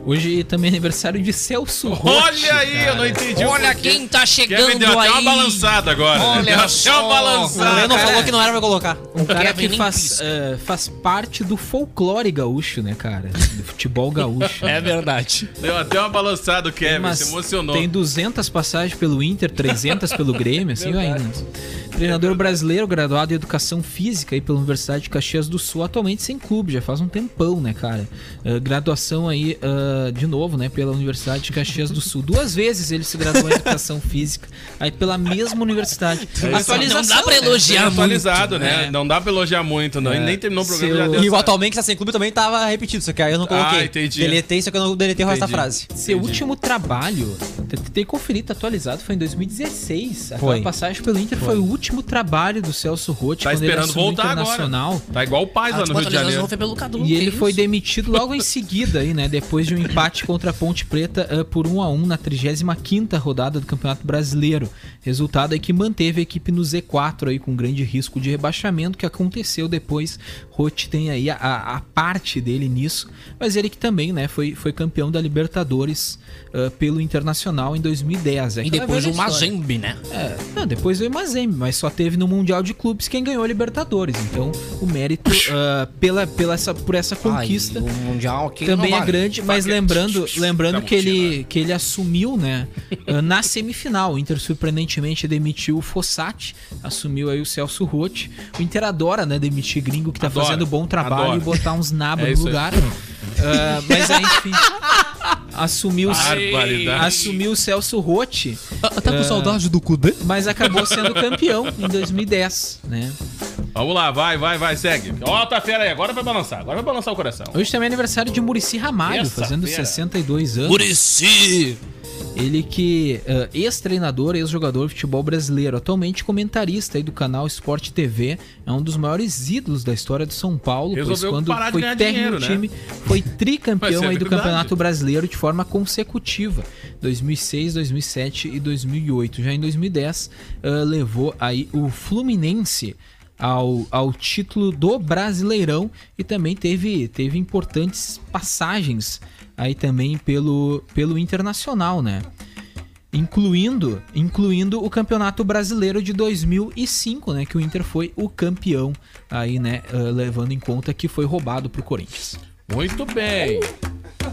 Hoje também é aniversário de Celso Rotti, Olha aí, eu não cara. entendi o Olha quem tá chegando Kevin deu aí. até uma balançada agora. Olha deu até só. uma O balançada. Leno falou que não era pra colocar. Um cara Kevin que faz, eh, faz parte do folclore gaúcho, né, cara? Do futebol gaúcho. É verdade. Deu até uma balançada o Kevin, Mas se emocionou. Tem 200 passagens pelo Inter, 300 pelo Grêmio, assim vai indo. Treinador brasileiro, graduado em Educação Física aí pela Universidade de Caxias do Sul, atualmente sem clube, já faz um tempão, né, cara? Ah, graduação aí, ah, de novo, né, pela Universidade de Caxias do Sul. Duas vezes ele se graduou em Educação Física, aí pela mesma universidade. Não dá pra né? elogiar Bem muito. atualizado, né? É. Não dá pra elogiar muito, não. E nem terminou o programa Seu- já deu E o essa- atualmente que tá sem clube também tava repetido, só que aí eu não coloquei. Ah, entendi. Deletei, só que eu não deletei o resto da Entendi. frase. Seu último trabalho, tentei conferir, tá atualizado, foi em 2016. Aquela Foi. passagem pelo Inter foi. o último trabalho do Celso Rotti Tá esperando voltar Internacional. agora. Tá igual o Paz lá no Rio de Janeiro. foi pelo Cadu. E ele foi demitido logo em seguida aí, né? Depois de um empate contra a Ponte Preta ah, por 1 a 1 na 35ª rodada do Campeonato Brasileiro. Resultado aí que manteve a equipe no Z4 aí com grande risco de rebaixamento que aconteceu depois. Rotti tem aí a, a parte dele nisso, mas ele que também, né, foi, foi campeão da Libertadores ah, pelo Internacional em 2010. É E depois o. Mazembe, né? É, não, depois veio o Mazembe, mas só teve no Mundial de Clubes quem ganhou a Libertadores. Então, o mérito ah, pela, pela essa, por essa conquista Ai, o Mundial também é grande, mas. Lembrando, lembrando que ele, que ele assumiu, né, ah, na semifinal. O Inter surpreendentemente demitiu o Fossati, assumiu aí o Celso Rotti. O Inter adora, né, demitir gringo que tá Adora, fazendo bom trabalho adora. e botar uns nabas É no isso aí. Ah, mas aí, enfim, assumiu, assumiu o Celso Rotti, Tá com saudade do Kudê? mas acabou sendo campeão em 2010, né? Vamos lá, vai, vai, vai, segue. Ó, tá fera aí, agora vai balançar, agora vai balançar o coração. Hoje também é aniversário de Murici Ramalho, Essa fazendo fera. 62 anos. Murici! Ele que uh, ex-treinador, ex-jogador de futebol brasileiro, atualmente comentarista aí do canal Sport TV, é um dos maiores ídolos da história do São Paulo, pois Resolveu quando parar de foi técnico do né? time, foi tricampeão aí do verdade. Campeonato Brasileiro de forma consecutiva, 2006, 2007 e 2008. Já em 2010 uh, levou aí o Fluminense ao, ao título do Brasileirão e também teve, teve importantes passagens aí também pelo, pelo Internacional, né? Incluindo, incluindo o Campeonato Brasileiro de 2005, né? Que o Inter foi o campeão aí, né? ah, levando em conta que foi roubado pro Corinthians. Muito bem.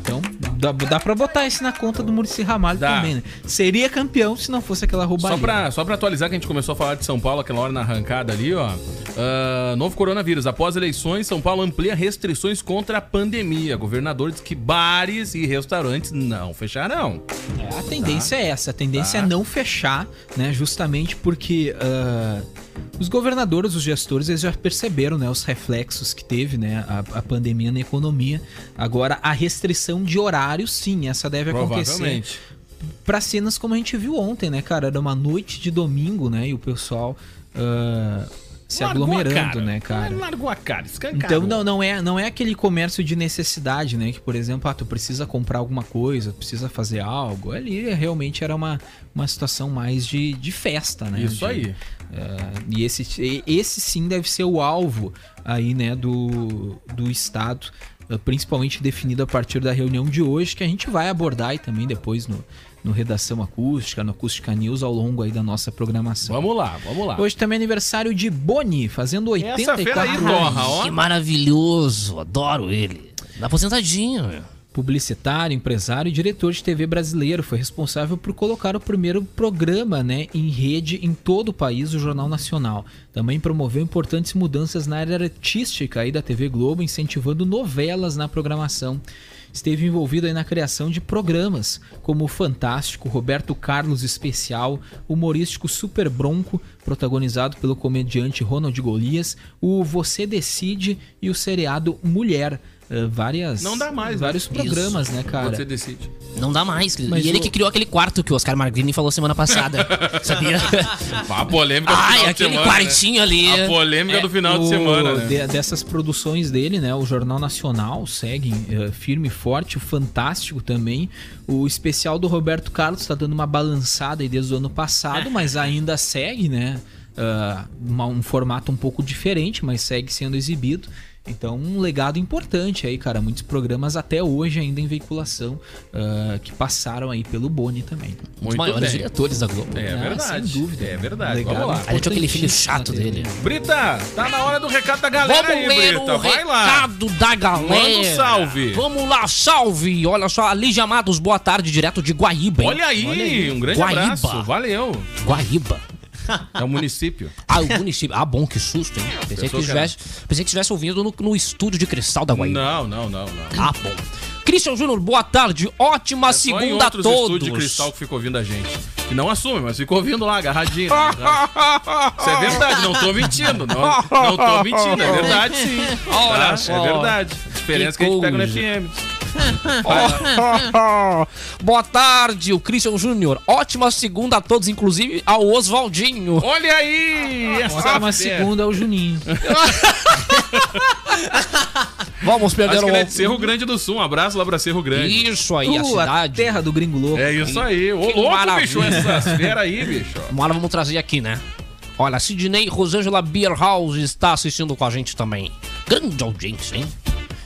Então, dá, dá pra botar isso na conta do Murici Ramalho Dá. também, né? Seria campeão se não fosse aquela roubalha. Só pra, só pra atualizar que a gente começou a falar de São Paulo aquela hora na arrancada ali, ó. Ah, novo coronavírus. Após eleições, São Paulo amplia restrições contra a pandemia. Governador diz que bares e restaurantes não fecharão. É, a tendência é essa, a tendência Tá. é não fechar, né? Justamente porque ah, os governadores, os gestores, eles já perceberam, né, os reflexos que teve, né, a, a pandemia na economia. Agora a restrição de horário, sim, essa deve acontecer para cenas como a gente viu ontem, né, cara? Era uma noite de domingo, né? E o pessoal ah, se Largou aglomerando, né, cara? Largou a cara, escancarou. Então não, não é não é aquele comércio de necessidade, né? Que, por exemplo, ah, tu precisa comprar alguma coisa, tu precisa fazer algo. Ali realmente era uma, uma situação mais de, de festa, né? Isso De- aí. É, e esse, e- esse sim deve ser o alvo aí, né, do, do Estado, eh, principalmente definido a partir da reunião de hoje, que a gente vai abordar aí também depois no, no Redação Acústica, no Acústica News, ao longo aí da nossa programação. Vamos lá, vamos lá. Hoje também é aniversário de Boni, fazendo 84 Essa feira aí, anos. Torra, ó. Que maravilhoso, adoro ele. Dá aposentadinho, meu. Publicitário, empresário e diretor de TV brasileiro, foi responsável por colocar o primeiro programa né, em rede em todo o país, o Jornal Nacional. Também promoveu importantes mudanças na área artística aí da TV Globo, incentivando novelas na programação. Esteve envolvido na criação de programas como o Fantástico, Roberto Carlos Especial, humorístico Super Bronco, protagonizado pelo comediante Ronald Golias, o Você Decide e o seriado Mulher. Eh, várias Não dá mais, né? vários programas, né, cara? Você decide. Não dá mais. Mas e ele o- que criou aquele quarto que o Oscar Margrini falou semana passada. sabia? A polêmica do Ai, final de aquele semana, quartinho ali. Né? A polêmica do final de O- semana, né? de- dessas produções dele, né? O Jornal Nacional segue eh, firme e forte, o Fantástico também. O especial do Roberto Carlos está dando uma balançada aí desde o ano passado, mas ainda segue, né? ah, uma- um formato um pouco diferente, mas segue sendo exibido. Então, um legado importante aí, cara. Muitos programas até hoje ainda em veiculação ah, que passaram aí pelo Boni também. Um dos Muito maiores bem. diretores da Globo. É Ah, verdade. sem dúvida. É verdade. Legado Vamos lá. Aí tinha aquele filho chato dele. Brita, tá na hora do recado da galera Vamos aí, ler Brita. o Vai lá. recado da galera. Manda um salve. Vamos lá, salve. Olha só, Lígia Amados, boa tarde, direto de Guaíba. hein? Olha aí, um grande Guaíba. abraço. Valeu. Guaíba. É o município. Ah, o município. Ah, bom, que susto, hein? Pensei que Pensou que estivesse pensei que estivesse ouvindo no, no estúdio de cristal da Guaíba. Não, não, não, não. Ah, bom. Christian Júnior, boa tarde. Ótima Só em segunda a outros todos. de cristal que ficou ouvindo a gente. Que não assume, mas ficou ouvindo lá, agarradinho. né? Isso é verdade, não tô mentindo. Não, não tô mentindo, é verdade sim. Olha Tá? só. É verdade. A diferença que, Que a gente pega no. FM. Boa tarde, o Christian Júnior. Ótima segunda a todos, inclusive ao Oswaldinho. Olha aí! Essa Ótima segunda é o Juninho. Vamos perder Acho que o... ele é de Cerro Grande do Sul. Um abraço lá pra Cerro Grande. Isso aí, a Uh, a cidade. terra do gringo louco. É isso aí. Ô, Que louco, maravilha. bicho, essas feras aí, bicho. Uma hora vamos trazer aqui, né? Olha, Sidney Rosângela Beer House está assistindo com a gente também. Grande audiência, hein?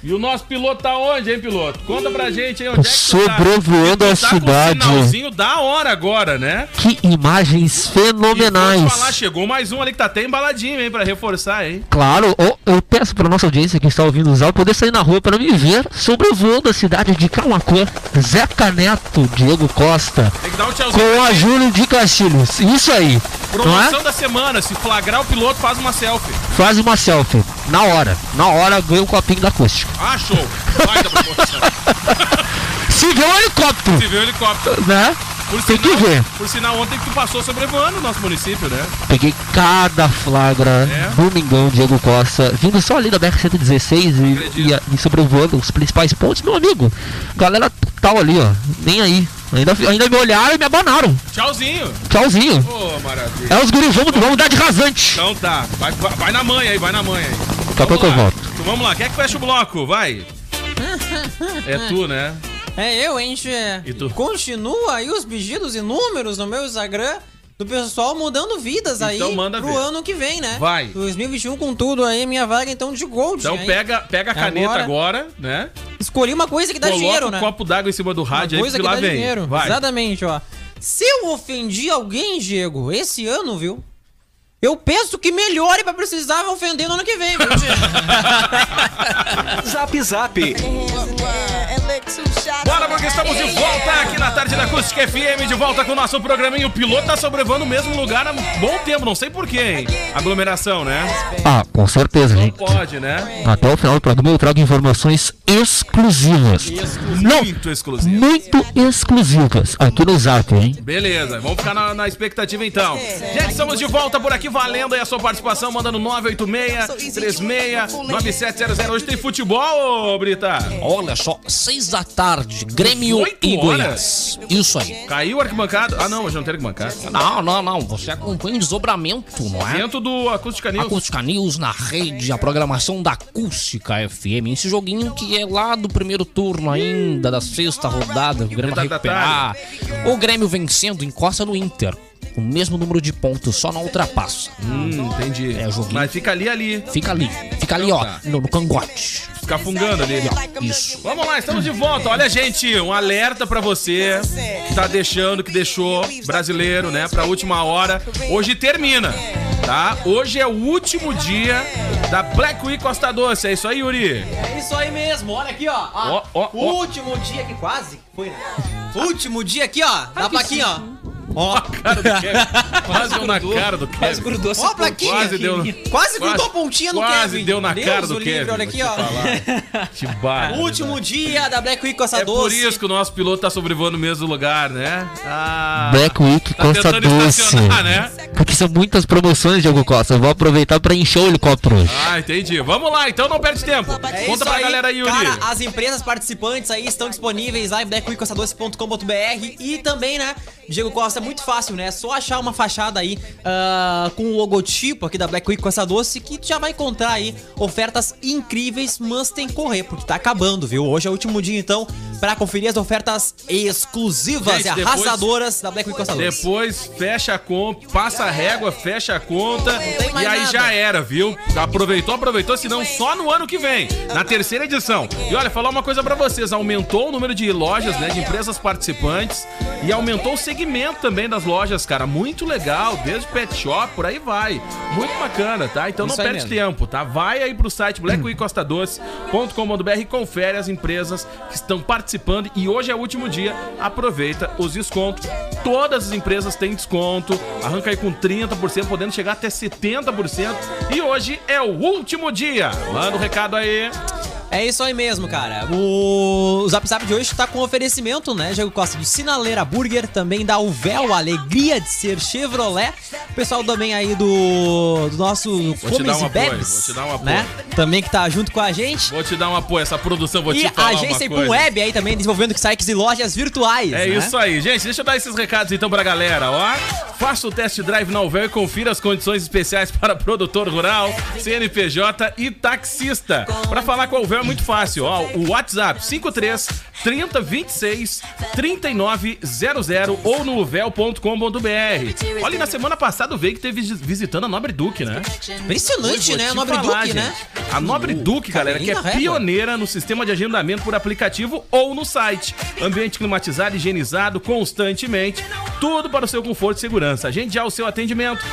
E o nosso piloto tá onde, hein, piloto? Conta pra gente aí onde é que tu Sobrevoando tá. a tá com um cidade. sinalzinho da hora agora, né? Que imagens E fenomenais. falar, chegou mais um ali que tá até embaladinho, hein, pra reforçar, hein? Claro, eu peço para nossa audiência que está ouvindo áudios poder sair na rua para me ver sobrevoando a cidade de Camacuã. Zeca Neto, Diego Costa, Tem que dar um tchauzinho. com a Júlio de Castilhos. Isso aí, não Promoção é? da semana, se flagrar o piloto, faz uma selfie. Faz uma selfie, na hora. Na hora ganha um copinho da acústica. Ah, show. Vai da promoção. Se vê um helicóptero, Se vê o helicóptero. né? Por Tem que ver. por sinal, ontem que tu passou sobrevoando o nosso município, né? Peguei cada flagra, É? Domingão, Diego Costa, vindo só ali da BR-116 e, e, e sobrevoando os principais pontos, meu amigo. Galera total ali, ó, nem aí. Ainda, ainda me olharam e me abanaram. Tchauzinho. Tchauzinho. Ô, maravilha. É os guris, vamos, vamos dar de rasante. Então tá, vai, vai, vai na manha aí, vai na manha aí. Daqui a pouco eu volto. Então vamos lá, quem é que fecha o bloco? Vai. É tu, né? É eu, hein, Che? E tu? Continua aí os pedidos e números no meu Instagram do pessoal mudando vidas aí Então manda pro ver. ano que vem, né? Vai. 2021 com tudo aí, minha vaga então de gold. Então hein? pega, pega a caneta agora, Agora- né? Escolhi uma coisa que dá Coloca dinheiro, um né? copo d'água em cima do Uma rádio aí, coisa que que lá dá vem. dinheiro. Vai. Exatamente, ó. Se eu ofendi alguém, Diego, esse ano, viu? Eu peço que melhore pra precisar ofender no ano que vem, viu, Diego? Zap Zap. Bora, porque estamos de volta aqui na tarde da Acústica FM, de volta com o nosso programinha. O piloto tá sobrevivendo no mesmo lugar há bom tempo, não sei porquê, hein? Aglomeração, né? Ah, com certeza, Não gente. pode, né? Até o final do programa eu trago informações exclusivas. Não, Muito exclusivo. muito exclusivas aqui no Zap, hein? Beleza, vamos ficar na, na expectativa então. Gente, estamos de volta por aqui, valendo aí a sua participação, mandando 986-36-9700. Hoje tem futebol, ô Brita? Olha só, da tarde. Grêmio 18 e? Goiás. Isso aí. Caiu o arquibancado. Ah, não, hoje não tem arquibancado. Não, não, não. Você acompanha o desdobramento, não é? Dentro do Acústica News. Acústica News na rede, a programação da Acústica FM. Esse joguinho que é lá do primeiro turno ainda, da sexta rodada, o Grêmio vai recuperar. O Grêmio vencendo, encosta no Inter. O mesmo número de pontos, só não ultrapassa. Hum, entendi. É, o joguinho. Mas fica ali, ali. Fica ali, fica ali, ó, tá. no, no cangote. Fica fungando ali. Isso. Vamos lá, estamos de volta. Olha, gente, um alerta pra você que tá deixando, que deixou brasileiro, né, pra última hora. Hoje termina, tá? Hoje é o último dia da Black Week Costa Doce. É isso aí, Yuri? É isso aí mesmo, olha aqui, ó. Ó, ó, o ó. último dia aqui, quase foi, né? Último dia aqui, ó. Na plaquinha, ó. Ó, Cara do Kevin. Quase deu na cara do Quase Kevin. grudou essa a plaquinha. Quase deu, Quase grudou a pontinha no quase Kevin. deu na Deus cara do livre, Kevin. olha aqui, ó. te barra. Último dia da Black Week Costa É por Doce. isso que o nosso piloto tá sobrevoando o mesmo lugar, né? Ah, Black Week tá Costa Doce. né? Porque são muitas promoções, Diego Costa. Eu vou aproveitar pra encher o helicóptero hoje. Ah, entendi. Vamos lá, então não perde tempo. É Conta pra aí, galera aí, Yuri. Cara, as empresas participantes aí estão disponíveis lá em blackweekcostadoce.com.br e também, né, Diego Costa, é muito fácil, né? É só achar uma fachada aí ah, com o logotipo aqui da Black Week Costa Doce que já vai encontrar aí ofertas incríveis, mas tem que correr, porque tá acabando, viu? Hoje é o último dia, então, pra conferir as ofertas exclusivas Gente, e depois- arrasadoras da Black Week Costa. Depois fecha a conta, passa a régua, fecha a conta e aí nada. já era, viu? Aproveitou, aproveitou, senão só no ano que vem, na terceira edição. E olha, falar uma coisa pra vocês, aumentou o número de lojas, né, de empresas participantes e aumentou o segmento também das lojas, cara, muito legal, desde pet shop, por aí vai. Muito bacana, tá? Então Isso não perde mesmo. tempo, tá? Vai aí pro site blackweekcostadoce.com.br e confere as empresas que estão participando e hoje é o último dia, aproveita os descontos. Todas as empresas têm desconto, arranca aí com 30%, podendo chegar até 70%. E hoje é o último dia. Manda o recado aí. É isso aí mesmo, cara. O Zap Zap de hoje tá com oferecimento, né? Diego Costa de Sinaleira Burger, também da Uvel, Alegria de Ser Chevrolet. O pessoal também aí do, do nosso Vou te dar Comes um e apoio, Bebes, vou te dar um apoio. né? Também que tá junto com a gente. Vou te dar um apoio, essa produção, vou E te a falar agência uma Ipum coisa. Web aí também desenvolvendo sites e lojas virtuais. É né? isso aí, gente. Deixa eu dar esses recados então pra galera, ó. Faça o test drive na Uvel e confira as condições especiais para produtor rural, CNPJ e taxista. Pra falar com a Uvel é muito fácil, ó. O WhatsApp 53 30 26 3900 ou no uvel.com.br. Olha, e na semana passada o Veig teve visitando a Nobre Duque, né? Impressionante, né? O Nobre falar, Duque, né? gente. A Nobre Duque, galera, que é régua. pioneira no sistema de agendamento por aplicativo ou no site. Ambiente climatizado, higienizado constantemente. Tudo para o seu conforto e segurança. Agende já o seu atendimento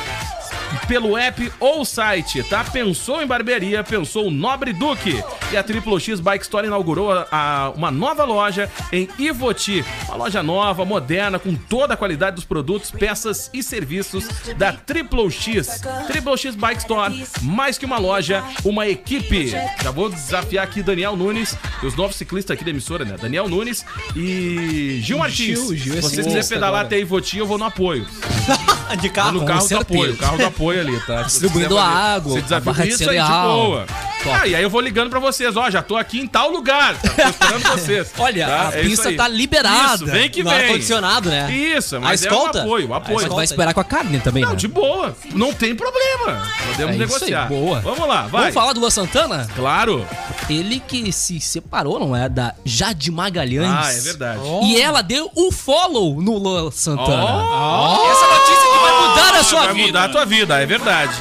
pelo app ou site, tá? Pensou em barbearia, pensou Nobre Duque. E a Triple X Bike Store inaugurou a- a- uma nova loja em Ivoti. Uma loja nova, moderna, com toda a qualidade dos produtos, peças e serviços da Triple X. Triple X Bike Store, mais que uma loja, uma equipe. Já vou desafiar aqui Daniel Nunes e os novos ciclistas aqui da emissora, né? Daniel Nunes e Gil Martins. Gil, Gil é Se você quiser pedalar agora. até Ivoti, eu vou no apoio. De carro. no carro do certeza. apoio, carro do apoio ali, tá? Distribuindo a água, se a desafio barra de isso aí, de boa. Top. Ah, e aí eu vou ligando pra vocês, ó, já tô aqui em tal lugar, tá? tô esperando vocês. Olha, tá? a É pista tá liberada. Isso, vem que No vem. ar-condicionado, né? Isso, A mas é um apoio, um A apoio. Você vai esperar com a carne também, Não, né? de boa, não tem problema. Podemos É negociar. aí, boa. Vamos lá, vai. Vamos falar do Luan Santana? Claro. Ele que se separou, não é? Da Jade Magalhães. Ah, é verdade. E ela deu o follow no Luan Santana. Ó. Essa notícia que vai mudar a sua vai vida. mudar a tua vida, é verdade.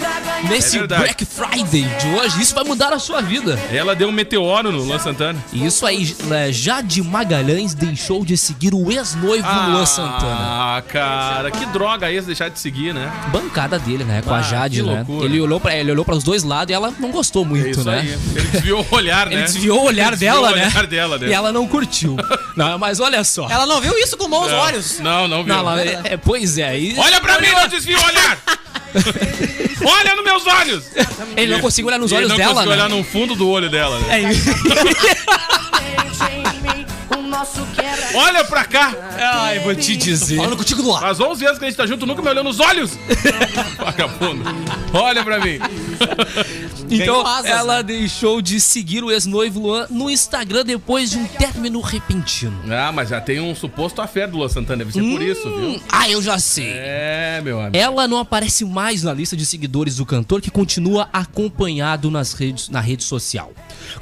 Nesse é verdade. Black Friday de hoje, isso vai mudar a sua vida. Ela deu um meteoro no Luan Santana. Isso aí, é, Jade Magalhães deixou de seguir o ex-noivo Luan Santana. Ah, cara, que droga esse deixar de seguir, né? Bancada dele, né? Com Ah, a Jade, que né? loucura. Ele olhou para ele olhou para os dois lados e ela não gostou muito, É isso né? aí. Ele desviou o olhar, né? Ele desviou o olhar desviou dela, o né? olhar dela, né? E ela não curtiu. não, mas olha só. Ela não viu isso com bons olhos. Não, não viu. Não, ela- é, é, pois é. e- Olha pra mim, não desvia o olhar! Olha nos meus olhos! Ele não conseguiu olhar nos E ele olhos não dela, conseguiu né? olhar no fundo do olho dela, né? É isso. Olha pra cá! Ai, vou te dizer. Falando contigo no ar. Faz 11 anos que a gente tá junto, nunca me olhou nos olhos! Vagabundo! Olha pra mim! Então, asas, ela né? deixou de seguir o ex-noivo Luan no Instagram depois de um término repentino. Ah, mas já tem um suposto afé do Luan Santana, deve ser por isso, viu? Ah, eu já sei. É, meu amigo. Ela não aparece mais na lista de seguidores do cantor, que continua acompanhado nas redes, na rede social.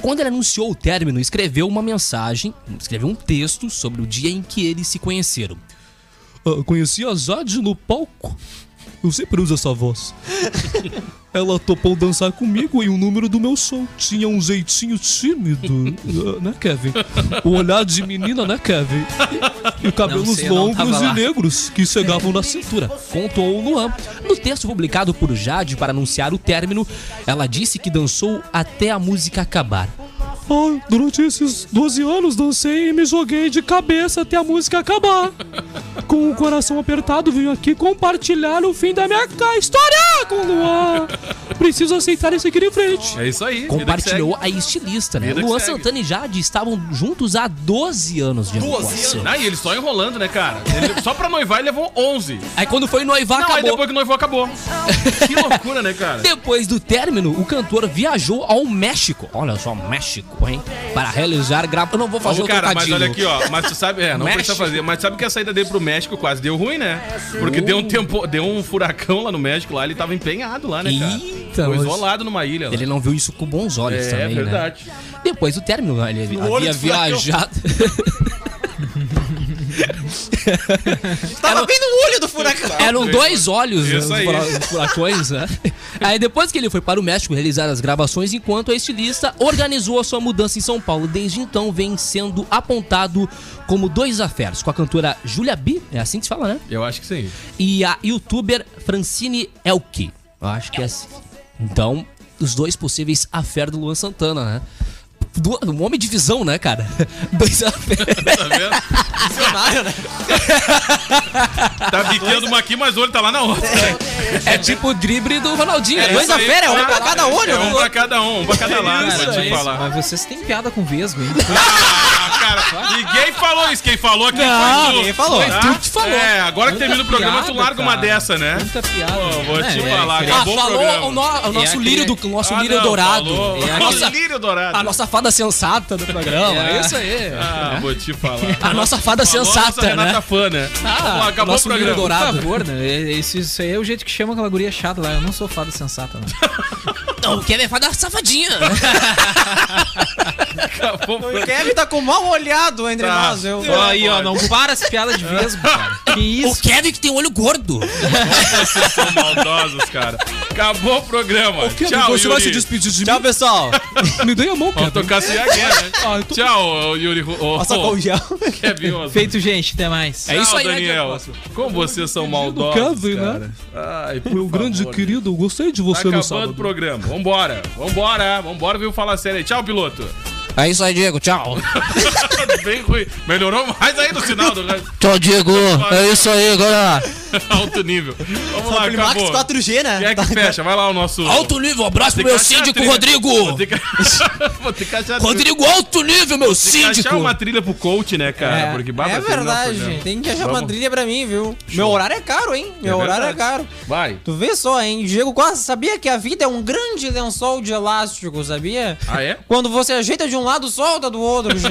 Quando ele anunciou o término, escreveu uma mensagem, escreveu um texto sobre o dia em que eles se conheceram. "Ah, conheci a Jade no palco. Eu sempre uso essa voz. Ela topou dançar comigo em um número do meu som. Tinha um jeitinho tímido, né, Kevin? O olhar de menina, né, Kevin? E cabelos sei, longos e negros que chegavam na cintura, contou o Luan. No texto publicado por Jade para anunciar o término, ela disse que dançou até a música acabar. Ai, durante esses 12 anos dancei e me joguei de cabeça até a música acabar. Com o coração apertado, venho aqui compartilhar o fim da minha história com o Luan. Preciso aceitar e seguir em frente. É isso aí. Compartilhou a estilista, né? Vida que Luan. Santana e Jade estavam juntos há 12 anos de negócio. Ah, e ele só enrolando, né, cara? Ele- só pra noivar ele levou 11. Aí quando foi noivar, Não, aí acabou. depois que noivou, acabou. que loucura, né, cara? Depois do término, o cantor viajou ao México. Olha só, México, hein? Para realizar grava. Eu não vou fazer Ô, o cara, mas trocadilho. olha aqui, ó. Mas tu sabe, é, não precisa México. fazer. Mas sabe que a saída dele pro México quase deu ruim, né? Porque deu um tempo, deu um furacão lá no México, lá ele tava empenhado lá, né, cara? Eita, Foi mas- isolado numa ilha. Lá. Ele não viu isso com bons olhos É, também, né? verdade. Depois do término, ele havia viajado. Tava bem no olho do furacão. Eram dois olhos né, Isso os aí. fura- os furacões, né? Aí depois que ele foi para o México realizar as gravações, enquanto a estilista organizou a sua mudança em São Paulo. Desde então vem sendo apontado como dois afers com a cantora Julia B, é assim que se fala, né? Eu acho que sim. E a youtuber Francine Elke. Eu acho que é assim. Então, os dois possíveis afers do Luan Santana, né? Du- Um homem de visão, né, cara? Dois. Tá vendo? Funcionário, né? Tá biqueando uma aqui, mas o olho tá lá na outra. É tipo o drible do Ronaldinho. É dois isso aí, afers, é um tá? pra cada olho. É um né? pra cada um, um pra cada lado, Cara, vou te mas, falar. mas vocês têm piada com vesgo, hein? Ah, cara, ninguém falou isso. Quem falou aqui Não, foi tu. ninguém falou. Foi tu que falou. É, agora que termina o programa, tu larga uma dessa, né? Muita piada. Pô, vou te É, falar, é, Ah, acabou o falou programa. o, no- o nosso aquele- lírio do nosso Ah, lírio dourado. É a, nossa, lírio dourado. a nossa fada sensata do programa. É, isso aí. Ah, vou te falar. A nossa fada sensata, nossa Renata né? fã, né? Lá, acabou nosso o programa. dourado. Por favor, né? Esse, isso aí é o jeito que chama aquela guria chata lá. Eu não sou fada sensata, não. Não, o Kevin é fada safadinha. Acabou o O. Kevin tá com mal olhado entre Tá. nós. Eu... Ó, aí, ó, não para essa piada de vesgo, cara. Que o isso? Kevin que tem olho gordo. Vocês são maldosos, cara. Acabou o programa. Tchau, Yuri. despedir de Tchau, pessoal. Me dê a mão, Vamos tocar se né? Tchau, ô, Yuri. Ô, Passa ô, com o gel. Feito, gente. Até mais. É isso aí, né, Daniel. Diego Como vocês são maldosos, Kevin, né? Ai, por Meu grande favor. querido, eu gostei de Tá você no acabando sábado. o programa. Vambora. Vambora. Vambora, viu? Falar sério aí. Tchau, piloto. É isso aí, Diego. Tchau. Bem ruim. Melhorou mais aí no sinal do. Tchau, Diego. É isso aí, agora. Alto nível. Vamos lá, Climax acabou. 4G, né? Quem é que fecha? Vai lá o nosso... Alto nível, abraço pro meu síndico, trilha. Rodrigo. Vou ter que, Vou ter que achar. Rodrigo, alto nível, meu Tem que achar síndico. uma trilha pro coach, né, cara? É. Porque baba É verdade. Tem que achar uma Vamos. trilha pra mim, viu? Meu horário é caro, hein? Meu horário é caro. Vai. Tu vê só, hein? Diego Costa sabia que a vida é um grande lençol de elástico, sabia? Ah, é? Quando você ajeita de um lado, solta do outro.